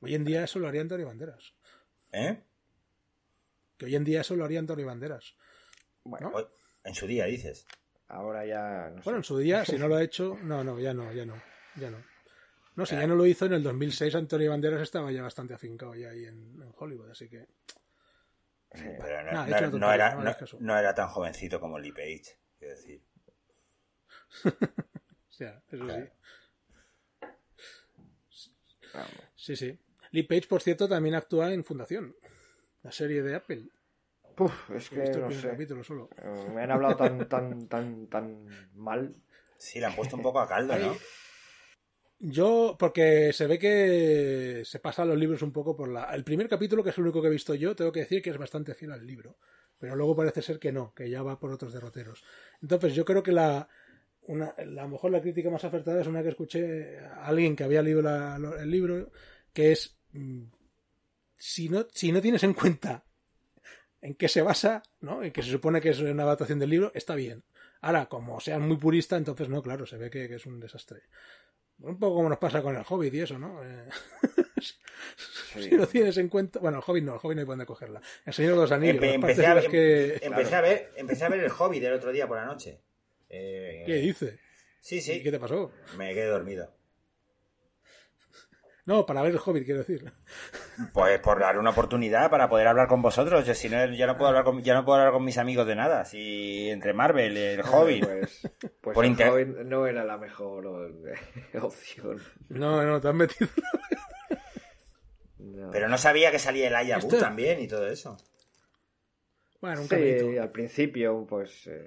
Hoy en día eso lo haría Antonio Banderas. ¿Eh? Que hoy en día eso lo haría Antonio Banderas. Bueno, En su día, dices. ahora ya. No sé. Bueno, en su día, si no lo ha hecho, no, no, ya no, ya no, ya no. No, si ya no lo hizo en el 2006, Antonio Banderas estaba ya bastante afincado ya ahí en, en Hollywood, así que... Sí. Pero no, Nah, he era, no no, tan jovencito como Lee Page. Quiero decir. O sea, eso sí. Vamos. Sí, sí. Lee Page, por cierto, también actúa en Fundación, la serie de Apple. Puf, es que no sé. capítulo solo. Eh, Me han hablado tan, tan, tan, tan mal. Sí, le han puesto un poco a caldo, ¿no? Yo, porque se ve que se pasan los libros un poco por la... El primer capítulo, que es el único que he visto yo, tengo que decir que es bastante fiel al libro. Pero luego parece ser que no, que ya va por otros derroteros. Entonces, yo creo que la... Una, a lo mejor la crítica más acertada es una que escuché a alguien que había leído la- el libro, que es... Si no, si no tienes en cuenta en qué se basa, ¿no? En que se supone que es una adaptación del libro, está bien. Ahora, como sean muy purista, entonces no, claro, se ve que, que es un desastre. Un poco como nos pasa con el Hobbit y eso, ¿no? Eh, Sí. si lo tienes en cuenta. Bueno, el Hobbit no, el Hobbit no hay dónde cogerla. El Señor de los Anillos, Empe- empecé, a, en las em- que. empecé a ver, empecé a ver el hobby del otro día por la noche. Eh, ¿Qué dice? Sí, ¿Y sí. qué te pasó? Me quedé dormido. No, para ver el Hobbit, quiero decir. Pues por dar una oportunidad para poder hablar con vosotros. Yo si no, ya no puedo hablar con, ya no puedo hablar con mis amigos de nada. Si entre Marvel, el hobby. Pues, pues Por el inter- Hobbit no era la mejor opción. No, no, te has metido. No. Pero no sabía que salía el Ayabu Esto- también y todo eso. Bueno, un Sí, caminito. al principio, pues, eh,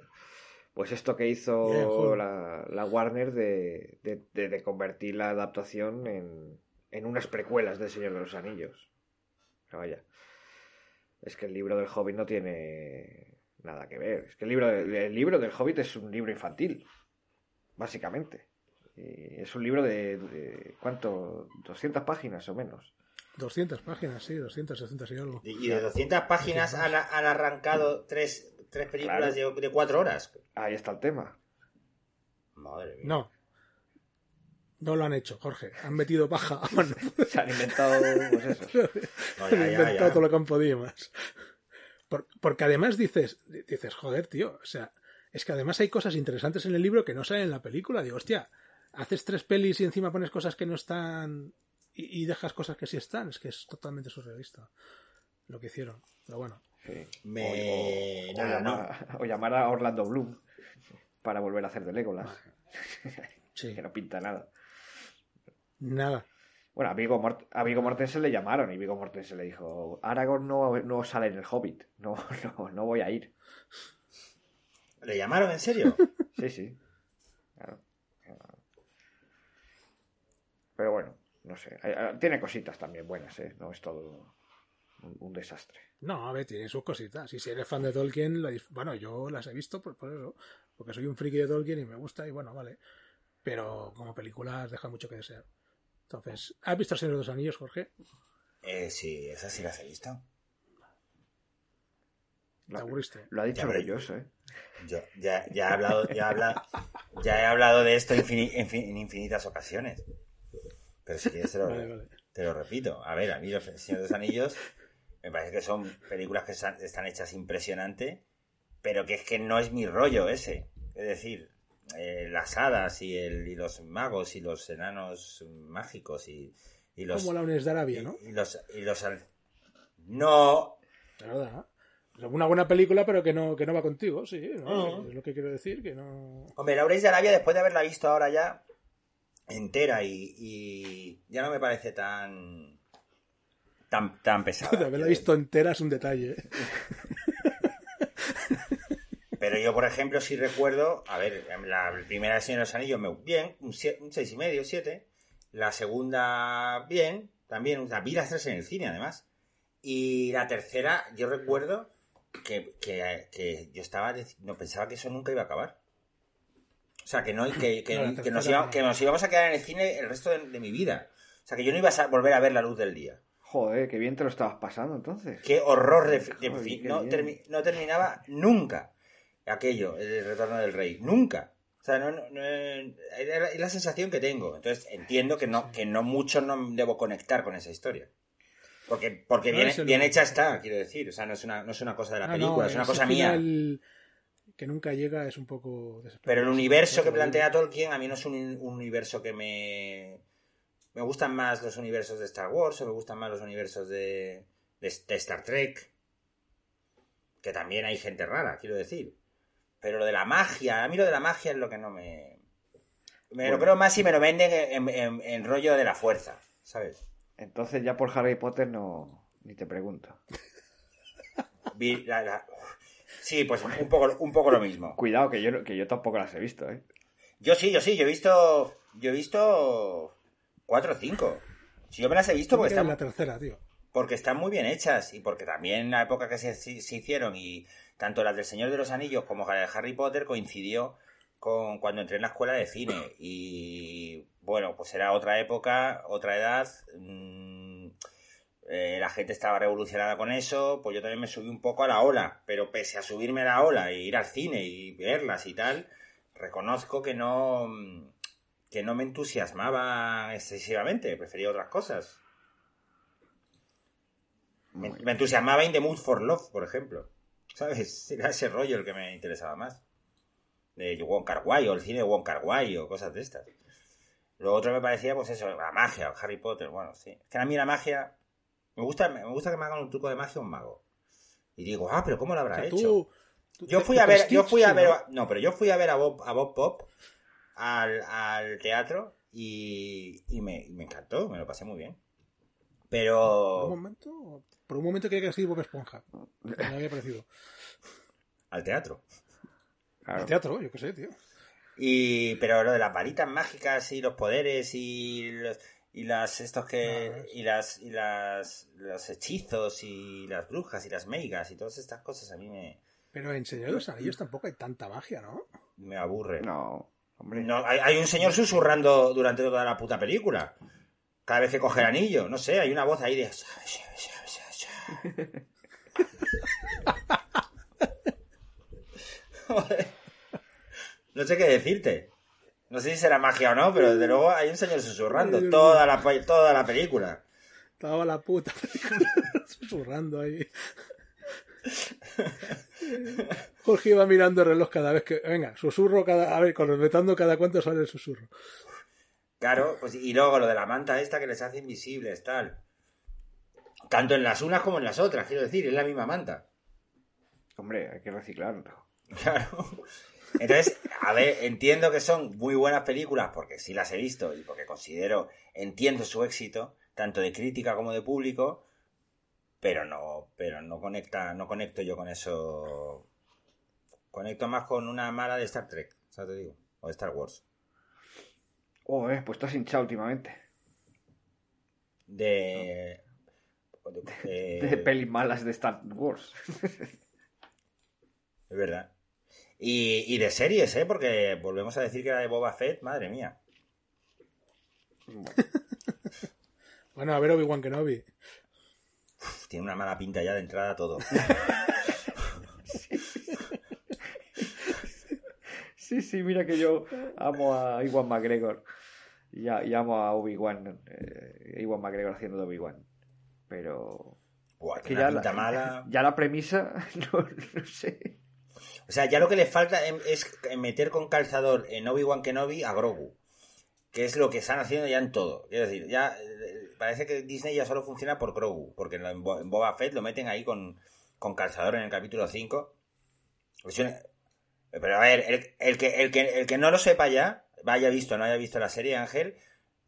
pues esto que hizo la, la Warner de, de- de- de convertir la adaptación en, en unas precuelas del Señor de los Anillos. Pero vaya, es que el libro del Hobbit no tiene nada que ver. Es que el libro, de- el libro del Hobbit es un libro infantil, básicamente. Y es un libro de, de ¿cuánto? 200 páginas o menos. 200 páginas, sí, 260 y algo. Y y de 200 páginas han, han arrancado tres, tres películas de, de cuatro horas. Ahí está el tema. Madre mía. No. No lo han hecho, Jorge. Han metido paja. Bueno, Se han inventado, pues eso. No, han ya, inventado ya. todo lo que han podido más. Por- porque además dices, dices, joder, tío, o sea, es que además hay cosas interesantes en el libro que no salen en la película. Digo, hostia, haces tres pelis y encima pones cosas que no están y, y dejas cosas que sí están. Es que es totalmente surrealista lo que hicieron. Pero bueno. Sí. Me... O, o nada, no. llamar, o llamar a Orlando Bloom para volver a hacer de Legolas. Sí, que no pinta nada. Nada. Bueno, a Viggo, Mort a Viggo Mortensen le llamaron y Viggo Mortensen le dijo Aragorn no, no sale en el Hobbit, no, no, no voy a ir. ¿Le llamaron en serio? Sí, sí. Claro. Pero bueno, no sé. Hay- hay- Tiene cositas también buenas, ¿eh? No es todo un, desastre. No, a ver, tiene sus cositas. Y si eres fan de Tolkien, bueno, yo las he visto por, por eso. Porque soy un friki de Tolkien y me gusta y bueno, vale. Pero como películas deja mucho que desear. Entonces, ¿has visto El Señor de los Anillos, Jorge? Eh, sí, esas sí las he visto. ¿Te Lo, aburriste? lo ha dicho Ya, orgulloso, ¿eh? Yo ya, ya he hablado, ya he hablado, ya he hablado de esto en, fin- en infinitas ocasiones. Pero si quieres te lo, Vale, vale. te lo repito. A ver, a mí los Señor de los Anillos me parece que son películas que están, están hechas impresionante, pero que es que no es mi rollo ese. Es decir, eh, las hadas y, el, y los magos y los enanos mágicos y, y los... Como la UNES de Arabia, ¿no? y, y los, y los al- No, una buena película, pero que no, que no va contigo, sí. ¿no? Es lo que quiero decir, que no... Hombre, Lauréis de Arabia, después de haberla visto ahora ya entera y, y ya no me parece tan tan, tan pesada. De haberla visto entera es un detalle. Pero yo, por ejemplo, sí recuerdo, a ver, la primera de Señor de los Anillos, me, bien, un, sie- un seis y medio, siete. La segunda, bien, también, una vi las tres en el cine, además. Y la tercera, yo recuerdo que, que- que yo estaba, no pensaba que eso nunca iba a acabar. O sea, que no, que, que- No, la que nos, iba- que nos íbamos a quedar en el cine el resto de, de mi vida. O sea, que yo no iba a volver a ver la luz del día. Joder, qué bien te lo estabas pasando entonces. Qué horror de, de- Joder, fin. qué no, bien. termi- no terminaba nunca aquello, el retorno del rey. Nunca. O sea, no, no- no- es la sensación que tengo. Entonces entiendo que no, que no mucho no debo conectar con esa historia. Porque, porque bien, el- bien hecha está, quiero decir. O sea, no es una, no es una cosa de la Ah, película, es una cosa mía. que nunca llega es un poco. Pero el universo que plantea Tolkien a mí no es un, un universo que me... Me gustan más los universos de Star Wars o me gustan más los universos de, de, de Star Trek. Que también hay gente rara, quiero decir. Pero lo de la magia, a mí lo de la magia es lo que no me... Me lo creo más si me lo venden en, en- en rollo de la fuerza, ¿sabes? Entonces ya por Harry Potter no... Ni te pregunto. Vi la- la- Sí, pues un poco, un poco lo mismo. Cuidado, que yo, no- que yo tampoco las he visto, ¿eh? Yo sí, yo sí, yo he visto. Yo he visto. Cuatro o cinco. Si yo me las he visto porque están, la tercera, tío. porque están muy bien hechas y porque también en la época que se, se- se hicieron y tanto las del Señor de los Anillos como la de Harry Potter coincidió con cuando entré en la escuela de cine y bueno, pues era otra época, otra edad, mm, eh, la gente estaba revolucionada con eso, pues yo también me subí un poco a la ola, pero pese a subirme a la ola e ir al cine y verlas y tal, reconozco que no mm, que no me entusiasmaba excesivamente, prefería otras cosas. Me, me entusiasmaba In the Mood for Love, por ejemplo. ¿Sabes? Era ese rollo el que me interesaba más. De Wong Kar Wai o el cine de Wong Kar Wai o cosas de estas. Lo otro me parecía, pues eso, la magia, Harry Potter, bueno, sí. Es que a mí la magia... Me gusta, me gusta que me hagan un truco de magia un mago. Y digo, ah, pero ¿cómo lo O habrá sea, hecho? tú, tú- Yo fui a ver, yo fui a ver, ¿no? no, pero yo fui a ver a Bob, a Bob Pop al, al teatro y, y me, y me encantó, me lo pasé muy bien. Por un Pero momento, por un momento creía que era Bob Esponja. Me había parecido. al teatro. Claro. El teatro, yo qué sé, tío. Y pero lo de las varitas mágicas y los poderes y los, y las estos que No, es- y las y las los hechizos y las brujas y las meigas y todas estas cosas a mí me, Pero en Señor de los Anillos tampoco hay tanta magia, ¿no? me aburre. No, hombre. No, hay, hay un señor susurrando durante toda la puta película. Cada vez que coge el anillo. No sé, hay una voz ahí de... No sé qué decirte. No sé si será magia o no, pero desde luego hay un señor susurrando toda la, toda la película. Estaba la puta susurrando ahí. Jorge iba mirando el reloj cada vez que. Venga, susurro cada. A ver, cronometrando cada cuánto sale el susurro. Claro, pues y luego lo de la manta esta que les hace invisibles, tal. Tanto en las unas como en las otras, quiero decir, es la misma manta. Hombre, hay que reciclarlo. Claro. Entonces, a ver, entiendo que son muy buenas películas porque sí las he visto y porque considero, entiendo su éxito, tanto de crítica como de público, pero no, pero no conecta, no conecto yo con eso. Conecto más con una mala de Star Trek, ¿sabes te digo? O de Star Wars. Oh, eh, pues estás hinchado últimamente. De. de, de pelis malas de Star Wars. es verdad. Y, y, de series, ¿eh? Porque volvemos a decir que la de Boba Fett, madre mía. bueno, a ver Obi-Wan Kenobi. Uf, tiene una mala pinta ya de entrada todo. sí, sí, mira que yo amo a Iwan McGregor. Y, y amo a Obi-Wan. Eh, Iwan McGregor haciendo de Obi-Wan. Pero. Buah, que ya, pinta la, mala. ya la premisa, no, no sé. O sea, ya lo que le falta es meter con calzador en Obi-Wan Kenobi a Grogu. Que es lo que están haciendo ya en todo. Quiero decir, ya parece que Disney ya solo funciona por Grogu. Porque en Boba Fett lo meten ahí con, con calzador en el capítulo 5. Pero a ver, el, el, que, el, que, el que no lo sepa ya, vaya visto, no haya visto la serie Ángel,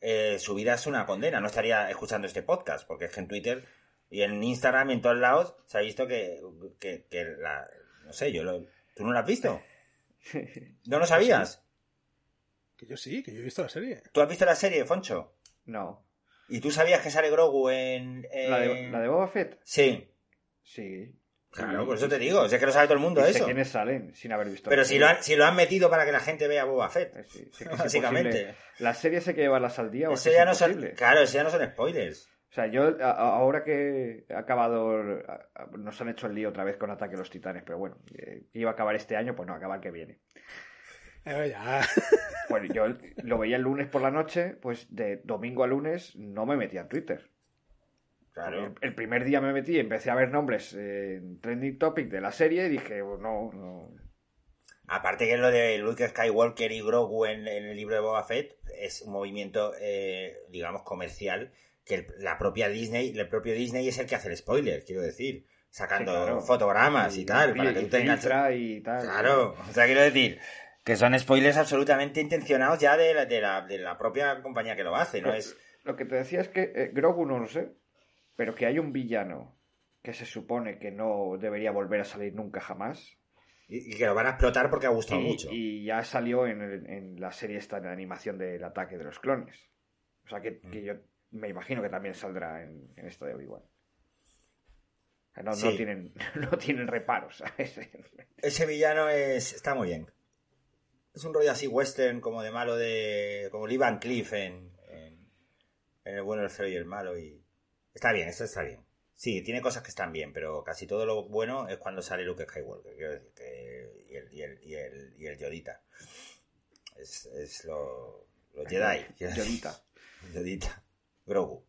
eh, su vida es una condena. No estaría escuchando este podcast. Porque es que en Twitter y en Instagram y en todos lados se ha visto que, que, que la... No sé, yo lo, ¿Tú no lo has visto? ¿No lo sabías? Que yo sí, que yo he visto la serie. ¿Tú has visto la serie, Foncho? No. ¿Y tú sabías que sale Grogu en. en... ¿La, de, ¿La de Boba Fett? Sí. Sí. Claro, por eso te digo, es que lo sabe todo el mundo ¿Y eso. sé quiénes salen sin haber visto Pero si lo, han, si lo han metido para que la gente vea Boba Fett. Eh, sí, que es Básicamente. imposible. ¿La serie sé que llevarlas al día o Eso es ya no son, claro, eso ya no son spoilers. O sea, yo a- ahora que he acabado, a- nos han hecho el lío otra vez con Ataque a los Titanes, pero bueno, eh, iba a acabar este año, pues no, acabar que viene. Eh, ya. Bueno, yo lo veía el lunes por la noche, pues de domingo a lunes no me metía en Twitter. Claro. El, primer día me metí, empecé a ver nombres eh, en trending topic de la serie y dije, oh, no, no. Aparte que lo de Luke Skywalker y Grogu en, en el libro de Boba Fett es un movimiento, eh, digamos, comercial que el- la propia Disney, el propio Disney es el que hace el spoiler, quiero decir, sacando Sí, claro. fotogramas y, tal, para que y tú tengas... y tal. Claro, o sea, quiero decir que son spoilers absolutamente intencionados ya de la, de la, de la propia compañía que lo hace, ¿no? Es... Lo que te decía es que eh, Grogu no lo sé, pero que hay un villano que se supone que no debería volver a salir nunca jamás. Y, y que lo van a explotar porque ha gustado Y, mucho. y ya salió en, el- en la serie esta de animación del ataque de los clones. O sea que, Mm. que yo me imagino que también saldrá en, en esta de Obi-Wan. No, tienen, no tienen reparos, ¿sabes? Ese villano es está muy bien. Es un rollo así western, como de malo de... como Lee Van Cleef en, en, en El bueno, el feo y el malo. y Está bien, eso está bien. Sí, tiene cosas que están bien, pero casi todo lo bueno es cuando sale Luke Skywalker, quiero decir, que... y, el, y, el, y, el, y el Yodita. Es, es lo, los Jedi. Yodita. Yodita. Grogu.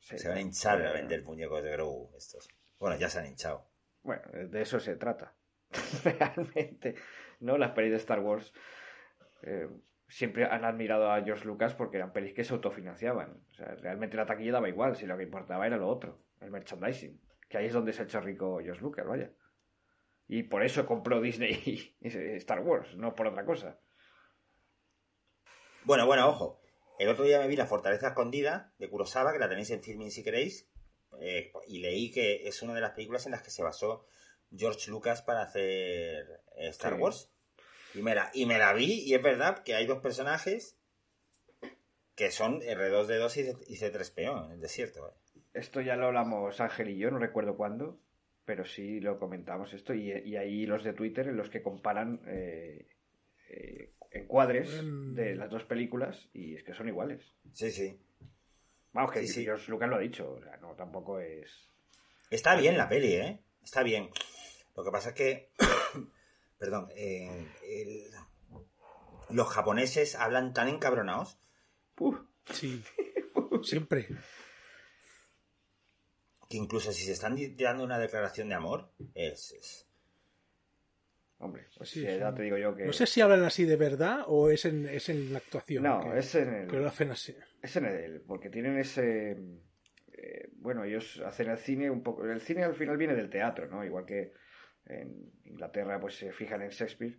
Sí. Se van a hinchar a vender muñecos de Grogu estos. Bueno, ya se han hinchado. Bueno, de eso se trata. Realmente. ¿No? Las pelis de Star Wars eh, siempre han admirado a George Lucas porque eran pelis que se autofinanciaban. O sea, realmente la taquilla daba igual, si lo que importaba era lo otro, el merchandising. Que ahí es donde se ha hecho rico George Lucas, vaya. Y por eso compró Disney Star Wars, no por otra cosa. Bueno, bueno, ojo. El otro día me vi La Fortaleza Escondida de Kurosawa, que la tenéis en Filmin si queréis. eh, y leí que es una de las películas en las que se basó George Lucas para hacer eh, Star Sí. Wars. Y me, la, y me la vi, y es verdad que hay dos personajes que son R2D2 y C- y C3PO en el desierto. eh. Esto ya lo hablamos Ángel y yo, no recuerdo cuándo, pero sí lo comentamos esto. Y, y hay los de Twitter en los que comparan eh, eh, encuadres Mm. de las dos películas y es que son iguales. Sí, sí. Vamos, que Sí, sí. George Lucas lo ha dicho, o sea, no, tampoco es... Está bien la peli, ¿eh? Está bien. Lo que pasa es que, perdón, eh, el- los japoneses hablan tan encabronados Uf, Sí. Siempre. que incluso si se están dando una declaración de amor, es... es- Hombre, pues Sí, ya un- te digo yo que. No sé si hablan así de verdad o es en, es en la actuación. No, que, es en el. que lo hacen así. Es en el. Porque tienen ese. eh, bueno, ellos hacen el cine un poco. El cine al final viene del teatro, ¿no? Igual que en Inglaterra, pues se fijan en Shakespeare.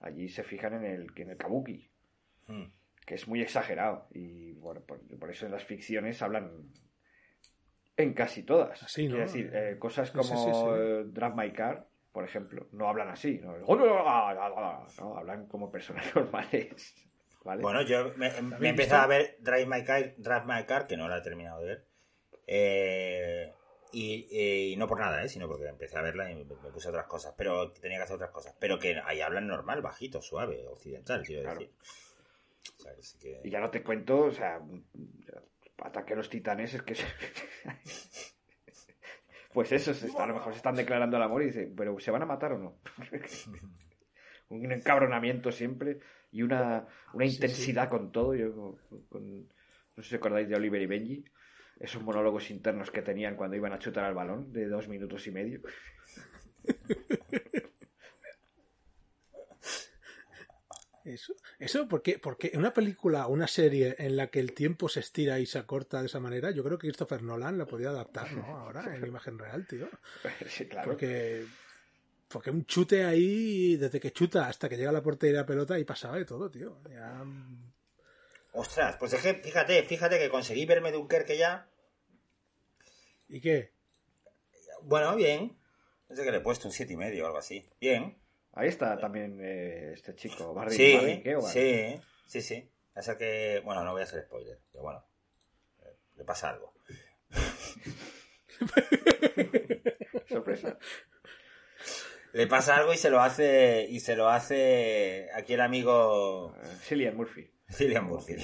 Allí se fijan en el, en el kabuki, mm. que es muy exagerado. Y bueno, por, por eso en las ficciones hablan en casi todas. Así, ¿no? Quiero decir, eh, cosas como sí, sí, sí. eh, Drive My Car, por ejemplo, no hablan así. No, No, hablan como personas normales. ¿Vale? Bueno, yo me, me he empezado a ver Drive My Car, Drive My Car, que no la he terminado de ver. Eh, y, eh, y no por nada, ¿eh? sino porque empecé a verla y me, me puse otras cosas. Pero tenía que hacer otras cosas. Pero que ahí hablan normal, bajito, suave, occidental, quiero Claro. decir. O sea, que sí que- Y ya no te cuento, o sea, ataque a los titanes es que... pues eso, a lo mejor se están declarando el amor y dicen, pero ¿se van a matar o no? Un encabronamiento siempre y una, una intensidad con todo. Yo, con- no sé si acordáis de Oliver y Benji, esos monólogos internos que tenían cuando iban a chutar al balón de dos minutos y medio. Eso, eso porque, porque una película, una serie en la que el tiempo se estira y se acorta de esa manera, yo creo que Christopher Nolan la podía adaptar, ¿no? Ahora, en imagen real, tío. sí, claro. Porque, porque un chute ahí, desde que chuta hasta que llega a la portería de la pelota, y pasaba de todo, tío. Ya, Ostras, pues es que fíjate, fíjate que conseguí verme Dunkerque ya. ¿Y qué? Bueno, bien. Sé que le he puesto un siete y medio o algo así. Bien. Ahí está también eh, este chico, Barry, Sí, Barry Keoghan. sí, sí, sí. Pasa que, bueno, no voy a hacer spoiler, pero bueno, eh, le pasa algo. Sorpresa. Le pasa algo y se lo hace, y se lo hace aquí el amigo Eh, Cillian Murphy. Cillian Murphy.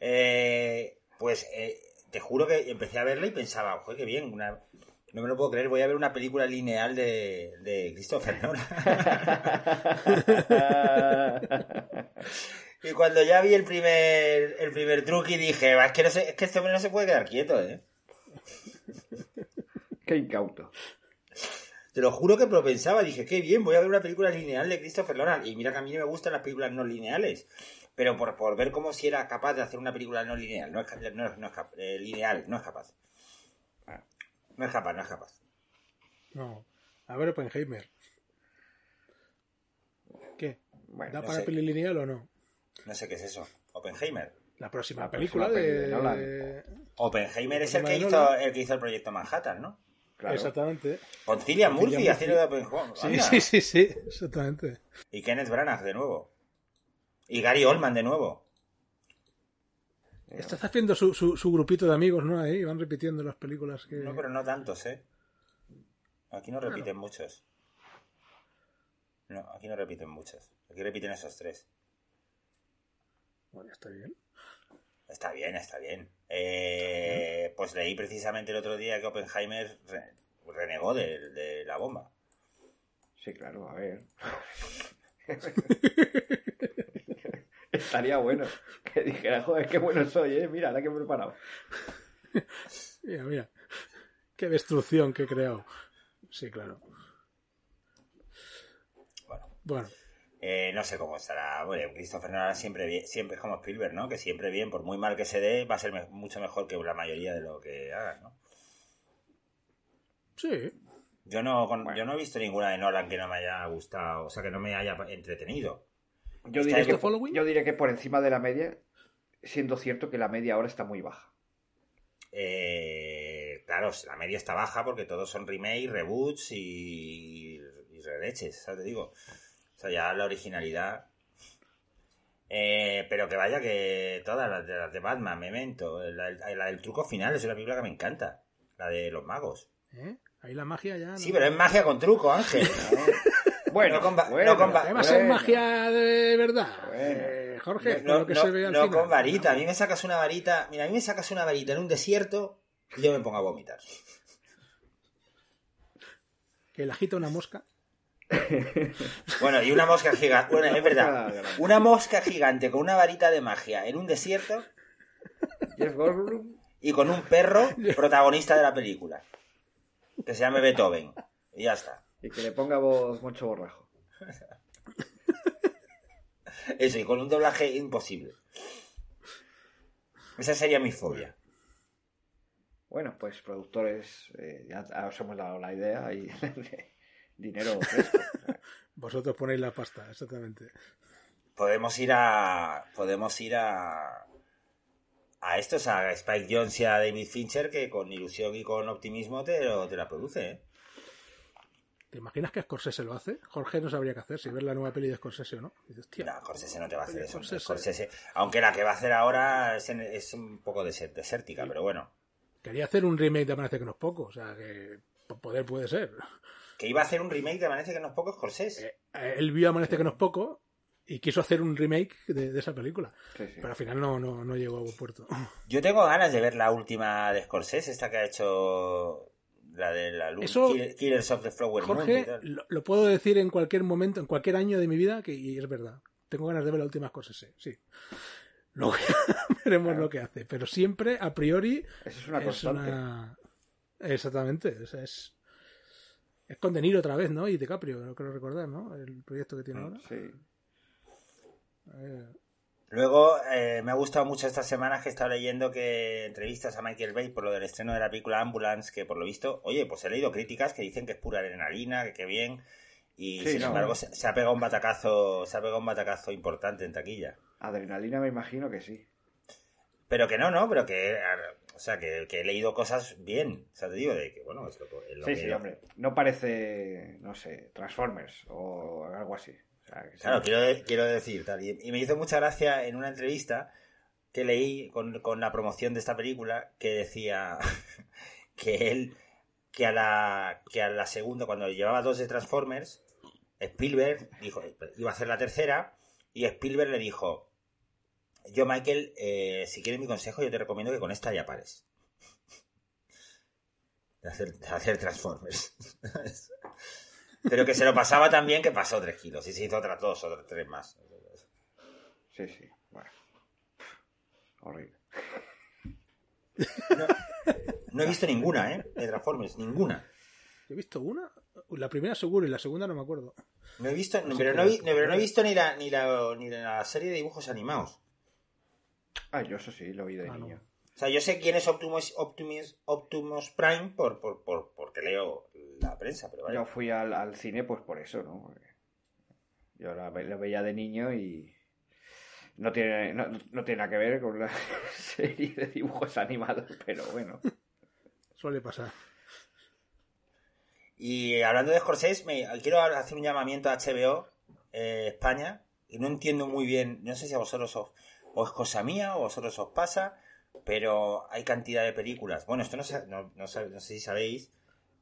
Eh, pues eh, te juro que empecé a verla y pensaba, joder, qué bien, una... no me lo puedo creer, voy a ver una película lineal de, de Christopher Nolan. y cuando ya vi el primer, el primer truque dije, "Va, es que, no se- es que este hombre no se puede quedar quieto, ¿eh? Qué incauto. Te lo juro que lo pensaba, dije, qué bien, voy a ver una película lineal de Christopher Nolan. Y mira que a mí me gustan las películas no lineales. Pero por, por ver cómo si era capaz de hacer una película no lineal, no es, no, es- no es cap- eh, lineal, no es capaz. No es capaz, no es capaz. No. A ver, Oppenheimer. ¿Qué? Bueno, ¿Da no para sé. peli lineal o no? No sé qué es eso. Oppenheimer. La próxima La película próxima de... de. Oppenheimer es el que, hizo, el que hizo el proyecto Manhattan, ¿no? claro. Exactamente. Con Cillian Con Murphy haciendo de. Oppenheimer. Sí, sí, sí, sí, exactamente. Y Kenneth Branagh de nuevo. Y Gary Oldman de nuevo. Estás haciendo su, su, su grupito de amigos, ¿no? Ahí van repitiendo las películas que... No, pero no tantos, ¿eh? Aquí no repiten muchos. No, aquí no repiten muchos. Aquí repiten esos tres. Bueno, está bien. Está bien, está bien. Eh, pues leí precisamente el otro día que Oppenheimer re- renegó de, de la bomba. Sí, claro, a ver. Estaría bueno que dijera, joder, qué bueno soy, ¿eh? Mira, la que he preparado. Mira, mira. Qué destrucción que he creado. Sí, claro. Bueno, Bueno, eh, no sé cómo estará. Bueno, Christopher Nolan siempre, bien- siempre es como Spielberg, ¿no? Que siempre bien, por muy mal que se dé, va a ser me- mucho mejor que la mayoría de lo que haga, ¿no? sí. Yo no, con- Bueno. yo no he visto ninguna de Nolan que no me haya gustado, o sea, que no me haya entretenido. Yo ¿Está diré, esto que, yo diré que por encima de la media, siendo cierto que la media ahora está muy baja. Eh, claro, la media está baja porque todos son remakes, reboots y, y releches, ¿sabes? Te digo. O sea, ya la originalidad. Eh, pero que vaya que todas las de, las de Batman, Memento, la, la del truco final es una película que me encanta. La de los magos. ¿Eh? Ahí la magia ya... Sí, pero es magia con truco, Ángel. Bueno, No con bueno, no con va- ¿Qué va a ser bueno. magia de verdad? Bueno. Eh, Jorge, No, con lo que no- se ve al no final. con varita. A mí me sacas una varita. Mira, a mí me sacas una varita en un desierto y yo me pongo a vomitar. Que le agita una mosca. Bueno, y una mosca gigante. Bueno, es verdad. Una mosca gigante con una varita de magia en un desierto y con un perro protagonista de la película. Que se llame Beethoven. Y ya está. Y que le ponga voz mucho borrajo. Eso, y con un doblaje imposible. Esa sería mi fobia. Bueno, pues productores, eh, ya os hemos dado la idea y dinero fresco. Vosotros ponéis la pasta, exactamente. Podemos ir a. Podemos ir a. A estos, a Spike Jones y a David Fincher, que con ilusión y con optimismo te, lo- te la produce, ¿eh? ¿Te imaginas que Scorsese lo hace? Jorge no sabría qué hacer, si ver la nueva peli de Scorsese o no. Dices, tío, No, Scorsese no te va a hacer eso. Scorsese. Scorsese. Aunque la que va a hacer ahora es, en- es un poco desértica, pero bueno. quería hacer un remake de Amanece que no es poco, o sea que po- poder puede ser. Que iba a hacer un remake de Amanece que no es poco Scorsese. Eh, Él vio Amanece que no es poco y quiso hacer un remake de, de esa película, Sí, sí. pero al final no, no, no llegó a buen puerto. Yo tengo ganas de ver la última de Scorsese, esta que ha hecho la de la luz, Eso- Kill- Killers of the Flower y Jorge, tal. lo, lo puedo decir en cualquier momento, en cualquier año de mi vida, que y es verdad. Tengo ganas de ver la última Scorsese, sí. Luego ya veremos lo que hace, pero siempre, a priori, Eso es una es constante. una... Exactamente, es... Es con De Niro otra vez, ¿no? Y DiCaprio, no creo recordar, ¿no? El proyecto que tiene ahora. Sí. Eh, Luego, eh, me ha gustado mucho estas semanas que he estado leyendo que entrevistas a Michael Bay por lo del estreno de la película Ambulance, que por lo visto, oye, pues he leído críticas que dicen que es pura adrenalina, que qué bien, y Sí, sin no. embargo se, se ha pegado un batacazo, se ha pegado un batacazo importante en taquilla. Adrenalina me imagino que sí. Pero que no, no, pero que, o sea, que, que he leído cosas bien, o sea, te digo, de que, bueno, es lo, es lo Sí, que- sí, hombre. No parece, no sé, Transformers o algo así. Claro, quiero, quiero decir, tal. Y, y me hizo mucha gracia en una entrevista que leí con, con la promoción de esta película que decía que él, que a la, que a la segunda, cuando llevaba dos de Transformers, Spielberg dijo, iba a hacer la tercera, y Spielberg le dijo, yo Michael, eh, si quieres mi consejo, yo te recomiendo que con esta ya pares. De hacer, de hacer Transformers. Pero que se lo pasaba tan bien que pasó tres kilos y se hizo otras dos, otras tres más. Sí, sí. Bueno. Horrible. No he visto ninguna, ¿eh? De Transformers, ninguna. He visto una, la primera seguro y la segunda no me acuerdo. No he visto, No pero, no, vi- pero no he visto ni la, ni la, ni la serie de dibujos animados. Ah, yo eso sí, lo vi de Ah, no. niño. O sea, yo sé quién es Optimus, Optimus, Optimus Prime por, por, por- porque leo la prensa, pero vaya. Yo fui al, al cine pues por eso, ¿no? Porque Yo la, lo veía de niño y no tiene, no, no tiene nada que ver con la serie de dibujos animados, pero bueno. Suele pasar. Y hablando de Scorsese, me, quiero hacer un llamamiento a HBO eh, España. Y no entiendo muy bien, no sé si a vosotros os, o es cosa mía o a vosotros os pasa, pero hay cantidad de películas. Bueno, esto no, sé- no, no sé, no sé si sabéis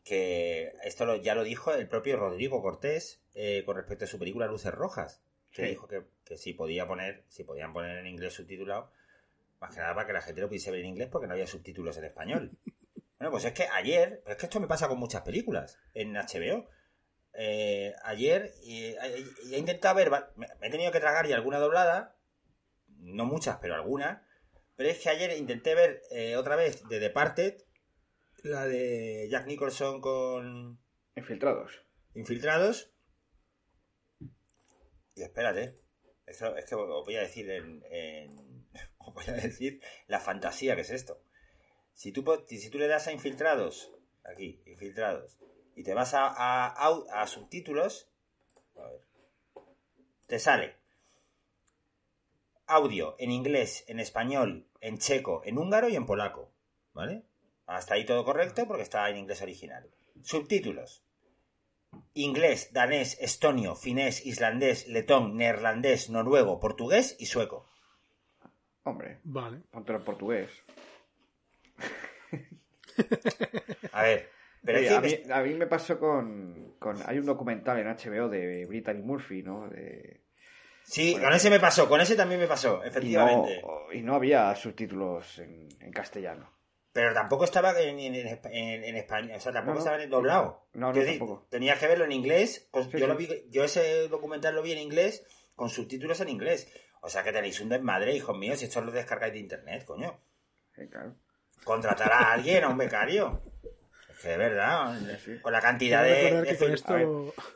que esto lo- ya lo dijo el propio Rodrigo Cortés eh, con respecto a su película Luces Rojas, que Sí. dijo que, que si podía poner, si podían poner en inglés subtitulado, más que nada para que la gente lo pudiese ver en inglés porque no había subtítulos en español. Bueno, pues es que ayer, es que esto me pasa con muchas películas en HBO. Eh, ayer y he intentado ver, me me he tenido que tragar ya alguna doblada, no muchas, pero alguna. Pero es que ayer intenté ver eh, otra vez The Departed, la de Jack Nicholson con Infiltrados. Infiltrados. Y espérate, eso es que os voy a decir en, en- os voy a decir la fantasía que es esto. Si tú, si tú le das a infiltrados, aquí, infiltrados, y te vas a, a, au- a subtítulos, a ver, te sale audio en inglés, en español, en checo, en húngaro y en polaco. ¿Vale? Hasta ahí todo correcto porque está en inglés original. Subtítulos. Inglés, danés, estonio, finés, islandés, letón, neerlandés, noruego, portugués y sueco. Hombre, Vale. ponte en portugués. A ver, pero Oye, a, mí, me- a mí me pasó con, con... Hay un documental en HBO de Brittany Murphy, ¿no? De, Sí, Bueno, con ese me pasó, con ese también me pasó, y, no, efectivamente. y no había subtítulos en, en castellano. Pero tampoco estaba en, en, en, en- España, o sea, tampoco No, estaba en doblado. No, no, Quiero decir, tampoco. Tenías que verlo en inglés. con- Sí, yo, sí. Lo vi, yo ese documental lo vi en inglés con subtítulos en inglés. O sea que tenéis un desmadre, hijos míos, si esto lo descargáis de internet, coño. Sí, claro. contratar a alguien, a un becario. Es que de verdad, con la cantidad de... de con esto- ver,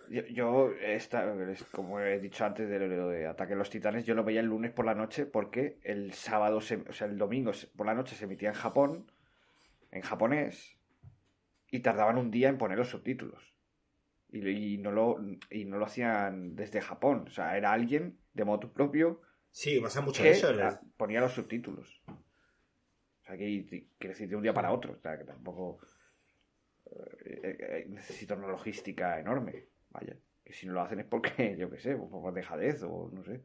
Yo, yo esta- es- como he dicho antes de lo de Ataque a los Titanes, yo lo veía el lunes por la noche porque el sábado, se- o sea, el domingo por la noche se emitía en Japón, en japonés, y tardaban un día en poner los subtítulos. Y, y no lo, y no lo hacían desde Japón, o sea, era alguien de moto propio Sí, pasa mucho que eso. la- ponía los subtítulos. O sea, que quiere decir de un día para otro, o sea, que tampoco eh, eh, eh, necesita una logística enorme. Vaya, que si no lo hacen es porque, yo qué sé, por por dejadez o no sé.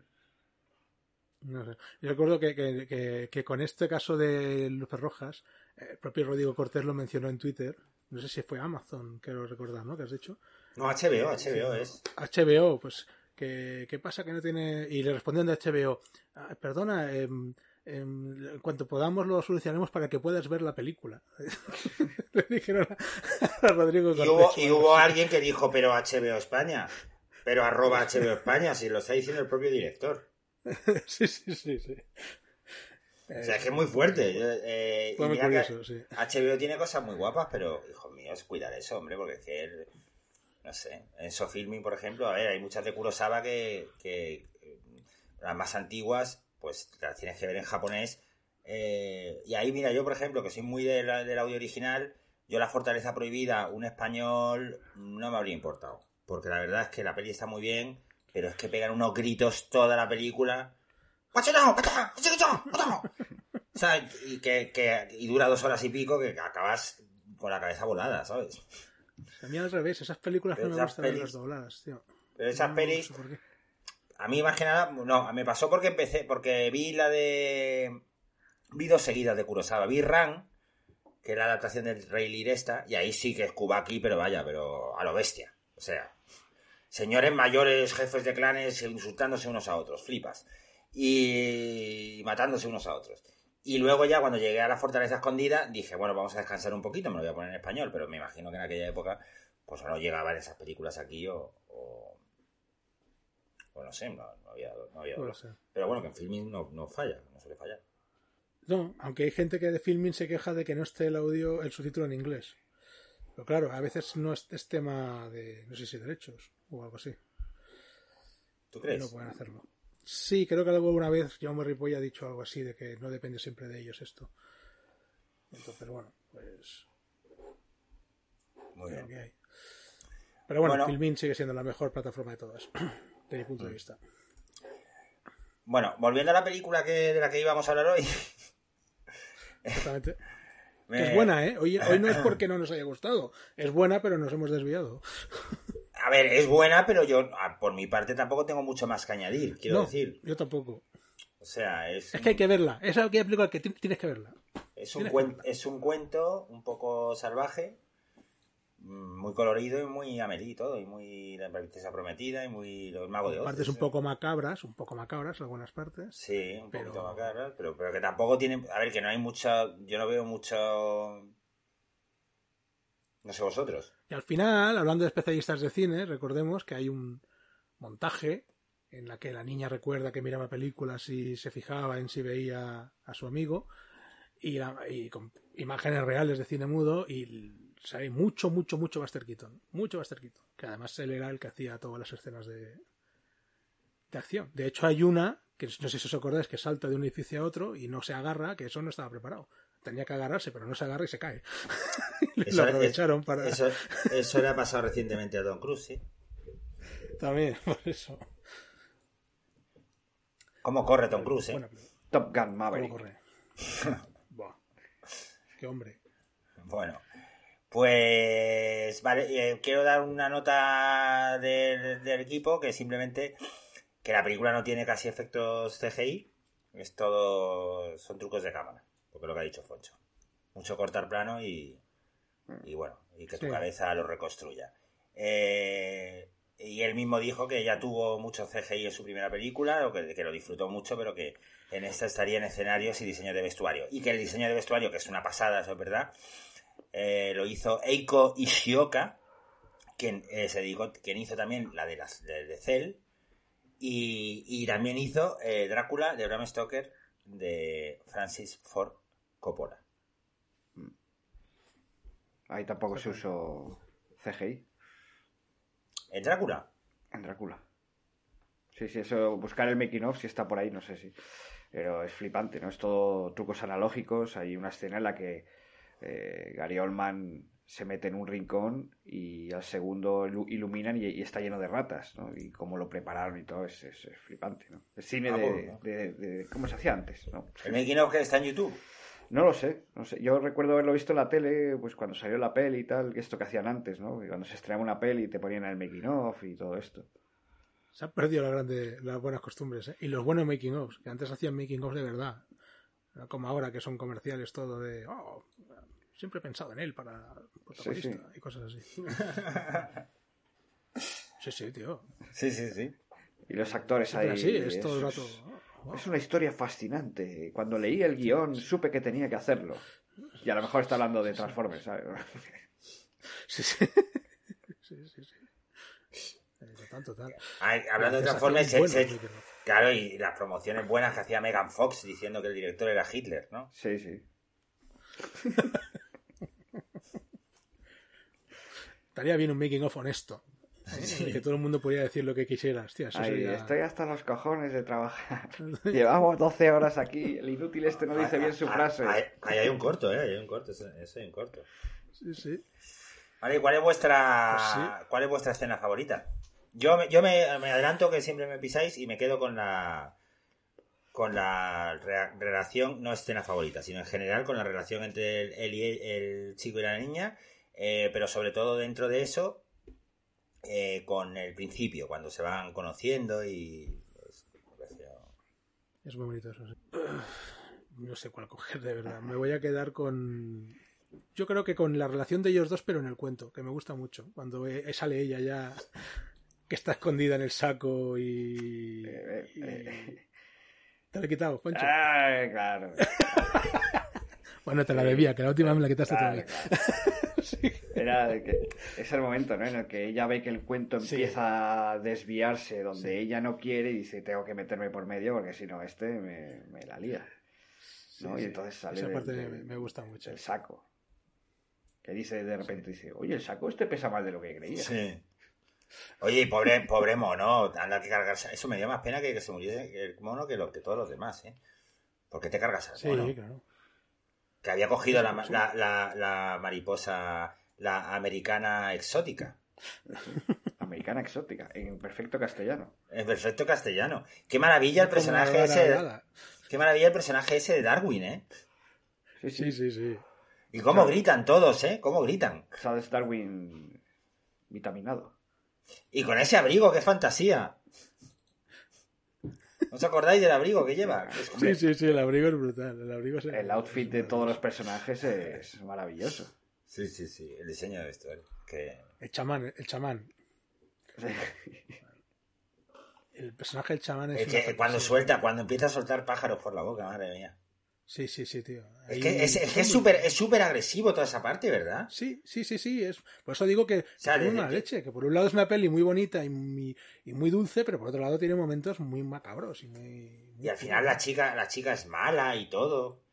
No sé. Yo recuerdo que, que- que- que con este caso de Luces Rojas, eh, el propio Rodrigo Cortés lo mencionó en Twitter. No sé si fue Amazon, quiero recordar, ¿no? Que has dicho. No, HBO, HBO es... HBO, pues, ¿qué, qué pasa que no tiene...? Y le respondieron de HBO, "Ah, perdona, em, en cuanto podamos lo solucionaremos para que puedas ver la película. le dijeron a, Rodrigo Y Cortés. hubo, y hubo alguien que dijo, pero HBO España. Pero arroba HBO España, si lo está diciendo el propio director. sí, sí, sí, sí. O sea, es que es muy fuerte. Eh, Fue muy curioso, sí. HBO tiene cosas muy guapas, pero, hijo mío, es cuidar eso, hombre, porque es que, el- no sé, en Sofilming, por ejemplo, a ver, hay muchas de Kurosawa que, que eh, las más antiguas, pues las tienes que ver en japonés. eh, y ahí, mira, yo, por ejemplo, que soy muy de la- del audio original, yo La Fortaleza Prohibida, un español, no me habría importado. Porque la verdad es que la peli está muy bien, pero es que pegan unos gritos toda la película. O sea, y, que, que- y dura dos horas y pico que acabas con la cabeza volada, ¿sabes? A mí al revés, esas películas no me gustan pelis- las dobladas, tío. Pero esas No, pelis, no sé por qué. a mí más que nada, no, me pasó porque empecé, porque vi la de... Vi dos seguidas de Kurosawa. Vi Ran, que era la adaptación del Rey Lear esta, y ahí sí que es Kubaki, pero vaya, pero a lo bestia. O sea, señores mayores, jefes de clanes, insultándose unos a otros, flipas. Y matándose unos a otros. Y luego ya cuando llegué a la fortaleza escondida, dije, bueno, vamos a descansar un poquito, me lo voy a poner en español, pero me imagino que en aquella época, pues no llegaban esas películas aquí o... o, o no sé, no, no había, no había ser. Pero bueno, que en filming no, no falla, no suele fallar. No, aunque hay gente que de filming se queja de que no esté el audio, el subtítulo en inglés. Pero claro, a veces no es, es tema de, no sé si derechos o algo así. ¿Tú crees? no pueden hacerlo. Sí, creo que alguna vez Jaume Ripoll ha dicho algo así de que no depende siempre de ellos esto. Entonces, bueno, pues Muy bien. que hay. Pero bueno, Bueno. Filmin sigue siendo la mejor plataforma de todas, de mi punto de vista. Bueno, volviendo a la película que, de la que íbamos a hablar hoy. Exactamente. me- es buena, ¿eh? Hoy, hoy no es porque no nos haya gustado. Es buena, pero nos hemos desviado. A ver, es buena, pero yo, por mi parte, tampoco tengo mucho más que añadir, quiero no, decir. yo tampoco. O sea, es, Es que hay que verla. Es película que ti- tienes que verla. es, un tienes cuen- que verla. es un cuento un poco salvaje, mm, muy colorido y muy Amelie y todo, y muy La princesa prometida y muy Los magos de Oz. Partes un poco macabras, un poco macabras algunas partes. Sí, un Pero- poquito macabras, pero, pero que tampoco tiene... A ver, que no hay mucha... Yo no veo mucho... No sé vosotros. Y al final, hablando de especialistas de cine, recordemos que hay un montaje en la que la niña recuerda que miraba películas y se fijaba en si veía a su amigo y, la- y con imágenes reales de cine mudo y sale mucho, mucho, mucho Buster Keaton. Mucho Buster Keaton. Que además él era el que hacía todas las escenas de, de acción. De hecho, hay una, que no sé si os acordáis, que salta de un edificio a otro y no se agarra, que eso no estaba preparado. Tenía que agarrarse, pero no se agarra y se cae. Lo es- para... Eso, eso le ha pasado recientemente a Don Cruz, sí. También, por eso. ¿Cómo corre Tom Cruise, eh? Top Gun ¿Cómo Maverick. corre? Buah. Qué hombre. Bueno, pues vale, eh, quiero dar una nota del, del equipo que simplemente que la película no tiene casi efectos CGI, es todo son trucos de cámara, porque lo que ha dicho Foncho. Mucho cortar plano y, y bueno, y que tu Sí. cabeza lo reconstruya. Eh, y él mismo dijo que ya tuvo mucho CGI en su primera película, o que, que lo disfrutó mucho, pero que en esta estaría en escenarios y diseño de vestuario. Y que el diseño de vestuario, que es una pasada, eso es verdad, eh, lo hizo Eiko Ishioka, quien eh, se dedicó, quien hizo también la de las de, de Cell, y, y también hizo eh, Drácula de Bram Stoker de Francis Ford Coppola. Ahí tampoco se usó CGI. ¿En Drácula? En Drácula. Sí, sí, eso, buscar el making of si está por ahí, no sé si. Pero es flipante, ¿no? Es todo trucos analógicos. Hay una escena en la que eh, Gary Oldman se mete en un rincón y al segundo iluminan y, está lleno de ratas, ¿no? Y cómo lo prepararon y todo es, es, flipante, ¿no? El cine Ah, de, bueno. de- de- ¿Cómo se hacía antes, no? ¿El making of que está en YouTube? No lo sé, no sé. Yo recuerdo haberlo visto en la tele, pues cuando salió la peli y tal, que esto que hacían antes, ¿no? Y cuando se estrenaba una peli te ponían el making of y todo esto. Se han perdido la grande, las buenas costumbres, ¿eh? Y los buenos making ofs, que antes hacían making ofs de verdad. No como ahora que son comerciales todo de, oh, siempre he pensado en él para protagonista Sí, sí. y cosas así. Sí, sí, tío. Sí, sí, sí. Y los actores ahí. así, es todo el es- rato. Es una historia fascinante. Cuando leí el guion supe que tenía que hacerlo. Y a lo mejor está hablando de Transformers, ¿sabes? Sí, sí. Sí, sí, sí. Eh, Total, total. Ay, hablando de Transformers, se- claro, y las promociones buenas que hacía Megan Fox diciendo que el director era Hitler, ¿no? Sí, sí. Estaría bien un making of honesto. ¿Eh? Que todo el mundo podía decir lo que quisiera. Hostia, eso Ay, sería- estoy hasta los cojones de trabajar. Llevamos 12 horas aquí. El inútil este no dice bien su frase. Ahí, hay un corto, ¿eh? Ahí hay un corto, eso, hay un corto. Sí, sí. Vale, ¿cuál es vuestra Pues cuál es vuestra escena favorita? Yo, me- yo me, me adelanto que siempre me pisáis y me quedo con la con la re- relación, no escena favorita, sino en general con la relación entre el, él y el, el chico y la niña, eh, pero sobre todo dentro de eso, eh, con el principio, cuando se van conociendo y... pues, Es muy bonito eso. sí. No sé cuál coger, de verdad. Me voy a quedar con. Yo creo que con la relación de ellos dos, pero en el cuento, que me gusta mucho. Cuando eh, sale ella ya, que está escondida en el saco y. Eh, y- eh, ¿Te la he quitado, Poncho? Ay, claro. Bueno, te la debía, que la última me la quitaste Claro, todavía. claro. Era de que es el momento, ¿no? En el que ella ve que el cuento Sí. empieza a desviarse donde ella no quiere y dice tengo que meterme por medio porque si no este me, me la lía. ¿no? Sí, y sí. entonces sale Esa del- parte del- me, me gusta mucho. el saco. Que dice de repente, dice, oye, el saco este pesa más de lo que creía. Sí. Oye, y pobre, pobre mono, anda que cargarse. Eso me dio más pena que, que se muriese el mono que, lo, que todos los demás, ¿eh? ¿Por qué te cargas al Sí, mono? claro. Que había cogido la, la, la, la mariposa, la americana exótica, Americana exótica, en perfecto castellano. en perfecto castellano. Qué maravilla el personaje la ese. nada. Qué maravilla el personaje ese de Darwin, ¿eh? Sí, sí. Sí, sí. Y cómo gritan todos, ¿eh? Cómo gritan. Charles Darwin vitaminado. Y con ese abrigo, qué fantasía. ¿No os acordáis del abrigo que lleva? Sí, sí, sí, el abrigo es brutal. El, abrigo es- El outfit de todos los personajes es maravilloso. Sí, sí, sí, el diseño de vestuario. Que... El chamán, el chamán. El personaje del chamán es. Es que cuando suelta, cuando empieza a soltar pájaros por la boca, madre mía. Sí, sí, sí, tío. Es que es, es que es súper es súper agresivo toda esa parte, ¿verdad? Sí, sí, sí, sí. Es... Por eso digo que sea, tiene desde una que- leche. Que por un lado es una peli muy bonita y muy, y muy dulce, pero por otro lado tiene momentos muy macabros y muy. Y al final la chica, la chica es mala y todo.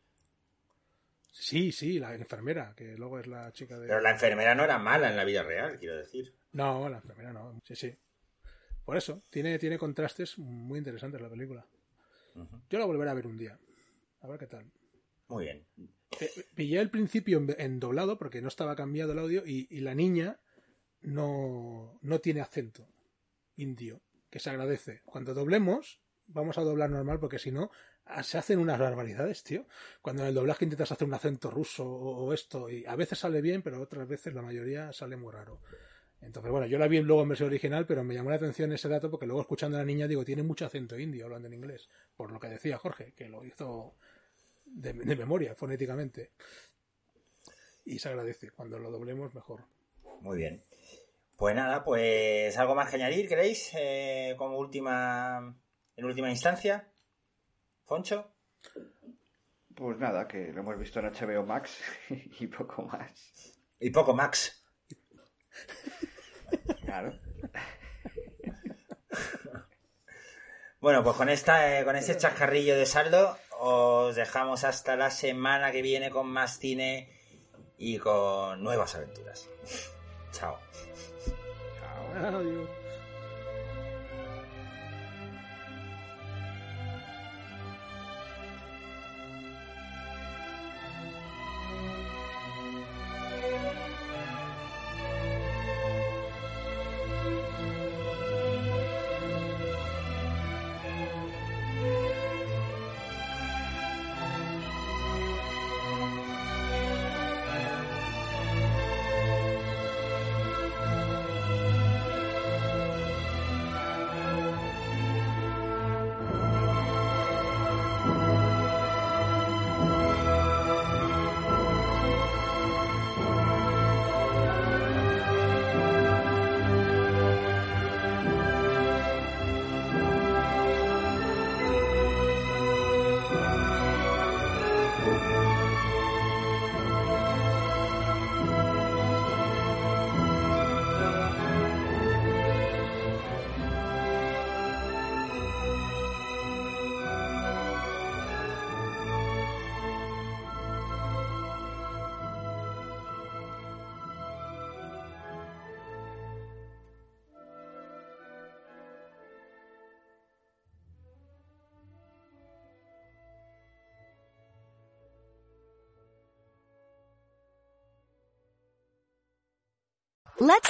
Sí, sí, la enfermera, que luego es la chica de. Pero la enfermera no era mala en la vida real, quiero decir. No, la enfermera no. Sí, sí. Por eso, tiene, tiene contrastes muy interesantes la película. Yo la volveré a ver un día. A ver qué tal. Muy bien. Pillé el principio en, doblado porque no estaba cambiado el audio y, y la niña no, no tiene acento indio, que se agradece. Cuando doblemos, vamos a doblar normal porque si no, se hacen unas barbaridades, tío. Cuando en el doblaje intentas hacer un acento ruso o, esto, y a veces sale bien, pero otras veces la mayoría sale muy raro. Entonces, bueno, yo la vi luego en versión original, pero me llamó la atención ese dato porque luego escuchando a la niña digo, tiene mucho acento indio hablando en inglés, por lo que decía Jorge, que lo hizo de, de memoria, fonéticamente. Y se agradece, cuando lo doblemos mejor. Muy bien. Pues nada, pues algo más que añadir, ¿queréis? Eh, como última, en última instancia. Foncho. Pues nada, que lo hemos visto en HBO Max y poco más. Y poco Max. Claro. Bueno, pues con esta, eh, con este chascarrillo de saldo, os dejamos hasta la semana que viene con más cine y con nuevas aventuras. Chao. Adiós.